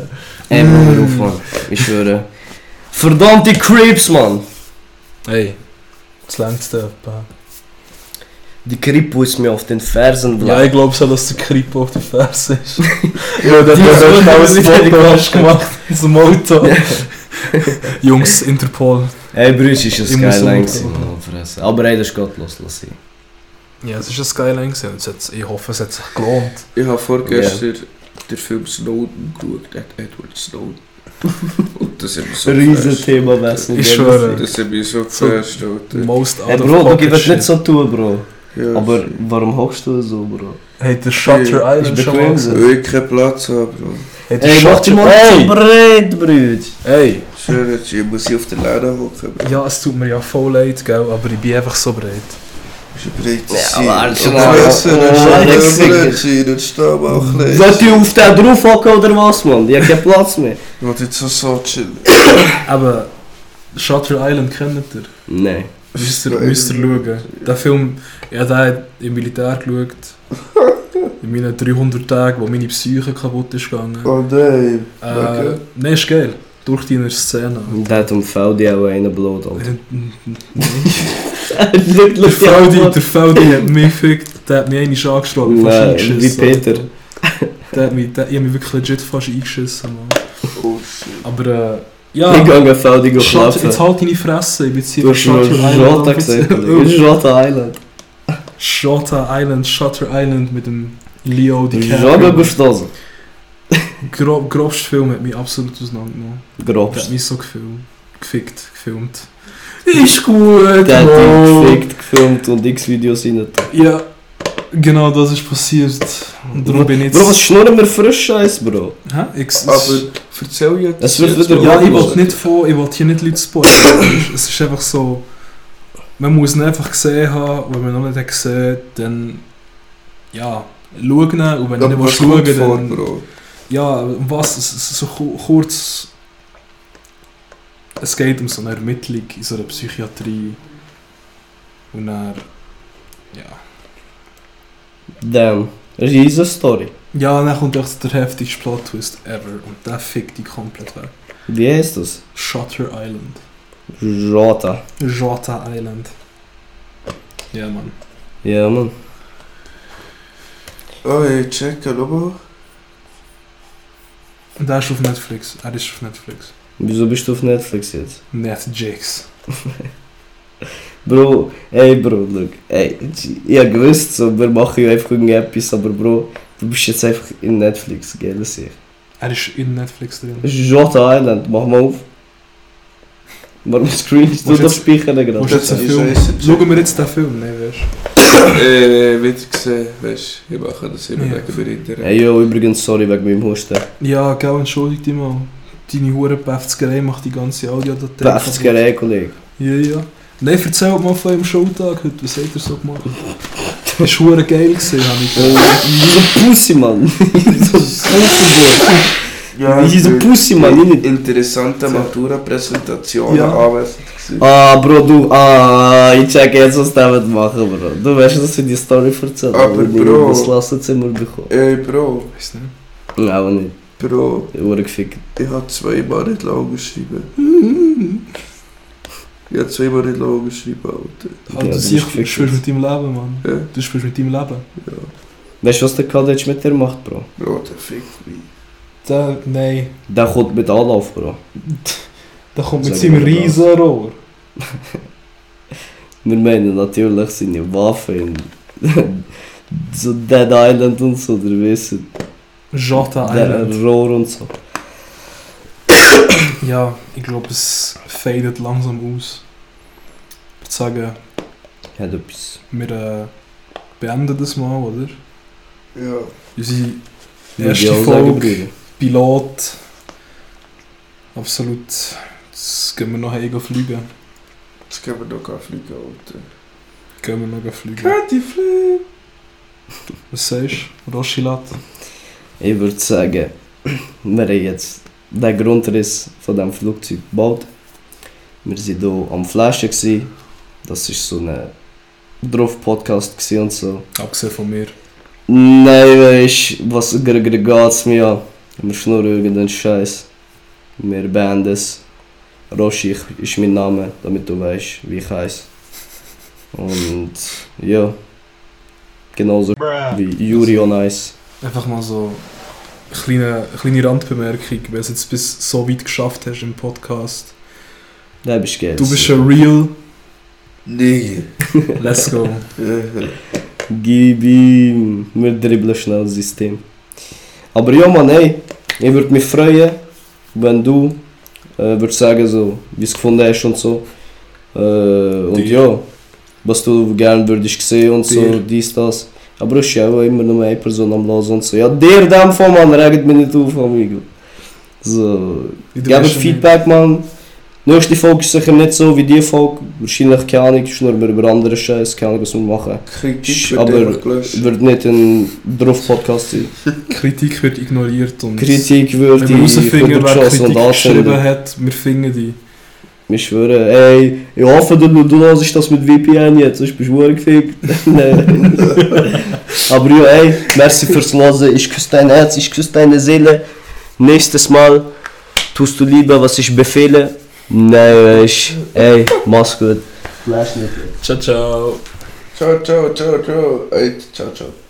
Ey, Bro, hör auf, Mann. Ich schwöre. Verdammte Creeps, Mann. Hey. Das längste etwa. Die Kripo ist mir auf den Fersen Ja, ich glaube schon, dass der Kripo auf der Ferse ist. ja, der Die hat gut, ein die Foto gemacht in so einem Auto. Jungs, Interpol. Ey, es ist ein Skyline gewesen. Aber ey, das ist gottlos, lass sie. Ja, es ist ein Skyline gewesen. und es hat- Ich hoffe, es hat sich gelohnt. Ich habe vorgestern den Film Snowden geschaut, Ed- Edward Snowden. Und das hat mich so Riesen geflasht. Thema Wessel. Ich schwöre. Das hat mich so So- geflasht, Alter. Most out Ey, of Bro, du pocket gibst shit. nicht so tun, Bro. Ja. Aber warum hockst du so, Bro? Hey, der Shutter Hey, Island ist schon mal gesehen? Ich keinen Platz habe, Bro. Hey, der Ey, mach dich mal so Hey! breit, Brüder. Hey! Schön, ich muss hier auf der Lehne hocken, Bro. Ja, es tut mir ja voll leid, gell, aber ich bin einfach so breit. Ist ein breites Ja, aber schon mal- Oh, sein, und stehen wir auch klein. Sollt ihr auf den drauf hocken oder was, Mann? Ich hab keinen Platz mehr. Ich will jetzt so so chillen. Aber Shutter Island kennt ihr? Nein. Müsst ihr, müsst ihr schauen. Der Film, ich habe den im Militär geschaut. In meinen 300 Tagen, wo meine Psyche kaputt ist gegangen. Oh nein. Äh, Okay. Nein, ist geil. Durch deine Szene. Der hat um VD auch einen blöd, Alter. Der Feldi, der Feldi hat mich gefickt, der hat mich einmal angeschlagen, fast eingeschissen. wie Peter. Der hat mich, der, ich hab mich wirklich legit fast eingeschissen, Mann. Oh shit. Aber äh, Ich ja, gehe VD Shut, jetzt halt deine Fresse, ich bin hier Du hast schon Shutter Jota Island. gesagt, Oh, Kollege. Jota Island. Shutter Island, Shutter Island mit dem Leo DiCaprio. gestoßen. Grob, grobster Film hat mich absolut auseinandergenommen. Der Grobst. hat mich so gefilmt. Gefickt, gefilmt. Ist gut, Der hat dich gefickt, gefilmt und X-Videos rein. Ja, genau das ist passiert. Und darum bin ich jetzt... Bro, was schnurren wir frisch Scheiß, Bro? Hä? Ich, Aber erzähl jetzt. Es wird wieder ja, ich will nicht von, ich will hier nicht Leute spoilern. es ist einfach so... Man muss ihn einfach gesehen haben, wenn man noch nicht hat gesehen dann... Ja, schauen und wenn du was nicht schauen willst, vor, dann... Bro? Ja, was? So ku- kurz. Es geht um so eine Ermittlung in so einer Psychiatrie. Und dann. Ja. Damn. Riesen Story. Ja, dann kommt echt der heftigste Plot-Twist ever. Und der fickt die komplett weg. Wie heißt das? Shutter Island. Jota. Jota Island. Ja, Mann. Ja, Mann. Oh, ey, check, mal. Und der ist auf Netflix. Er ist auf Netflix. Wieso bist du auf Netflix jetzt? Netflix. Bro, ey Bro, look. Ey, ich hab gewusst, so, wir machen ja einfach irgendetwas, aber Bro, du bist jetzt einfach in Netflix, gell, das ich. Er ist in Netflix drin. Das ist Jota Island, mach mal auf. Warum screenst du du das jetzt- Speichern gerade? du jetzt einen Film? Schauen wir jetzt den Film, ne, weißt äh, wieder gesehen, weißt du, ich mache das immer Ja. wegen Behinderung. Hey, yo, übrigens, sorry wegen meinem Husten. Ja, gell, entschuldige dich mal. Deine hure Befzgerei macht die ganze Audiodatei. Befzgerei, Kollege. Ja, ja. Nein, erzähl mal von eurem Showtag heute. Was habt ihr so gemacht? Das war geil gewesen, habe ich Äh, so Pussy, Mann. so Pussy, Ja, Wie so Pussy, Mann. Interessante Matura-Präsentation Ja. Ah, Bro, du, ah, ich check jetzt, was der wird machen, Bro. Du weißt, dass ich die Story erzählt Aber, Bro. das Klassenzimmer bekommen. Ey, Bro, Weiß nicht. Nein, aber nicht. Bro, Ich wurde gefickt. ich habe zweimal nicht lang geschrieben. Ich habe zweimal nicht lang geschrieben, Alter. Ah, Ja, du du siehst, du spielst mit deinem Leben, Mann. Ja, Du spielst mit deinem Leben. ja. Weißt du, was der College mit dir macht, Bro? Bro, der fickt mich. Der, nein. Der kommt mit Anlauf, Bro. Der kommt mit seinem. Riesenrohr. Wir meinen natürlich seine Waffen in so Dead Island und so, der wissen. Jota Der Island. Rohr und so. Ja, ich glaube, es fadet langsam aus. Ich würde sagen, Hat etwas. wir äh, beenden das mal, oder? Ja. Unsere erste Folge. Pilot. Absolut. Jetzt gehen wir noch heim fliegen. Jetzt können wir noch gar fliegen, Alter. Gehen wir noch fliegen. Catty Flip! Was sagst du? Roschilat? Ich würde sagen, wir haben jetzt den Grundriss von diesem Flugzeug gebaut. Wir waren hier am gewesen. Das war so ein Drauf-Podcast gewesen und so. Abgesehen von mir. Nein, weißt du, was geht mir an? Wir schnurren irgendeinen Scheiß. Wir beenden es. Roshi ist mein Name, damit du weißt, wie ich heiße. Und ja, genauso Bruh. wie Yuri on Ice. Einfach mal so eine kleine, eine kleine Randbemerkung, wenn du es jetzt bis so weit geschafft hast im Podcast. Da bist du geil. Du bist ein Real. Nee. Let's go. Gib ihm, wir dribbeln schnell das System. Aber ja, Mann, ey, ich würde mich freuen, wenn du äh, würdest sagen, so, wie es gefunden hast und so. Äh, und ja, was du gerne würdest sehen und so, dies, das. Ist ja auch immer nur eine Person am und so. Ja, der dem Fall, Mann, regt mich nicht auf, amigo. So, weißt ja Feedback, Mann. Nächste Folge ist sicher nicht so wie die Folge. Wahrscheinlich, keine Ahnung, schnurren wir über andere Scheiße, keine Ahnung, was wir machen. Kritik Aber- wird nicht ein Drauf-Podcast sein. Kritik wird ignoriert und Kritik wird wenn wir herausfinden, wer Kritik geschrieben hat, wir finden die. Wir schwören, ey, ich hoffe, du, du hörst das mit VPN jetzt, sonst bist du gefickt. Nein. Aber ja, ey, merci fürs Hören. Ich küsse dein Herz, ich küsse deine Seele. Nächstes Mal tust du lieber, was ich befehle. Nein, ich, ey, mach's gut. Ciao, ciao. Ciao, ciao, ciao, ciao. Ey, ciao, ciao.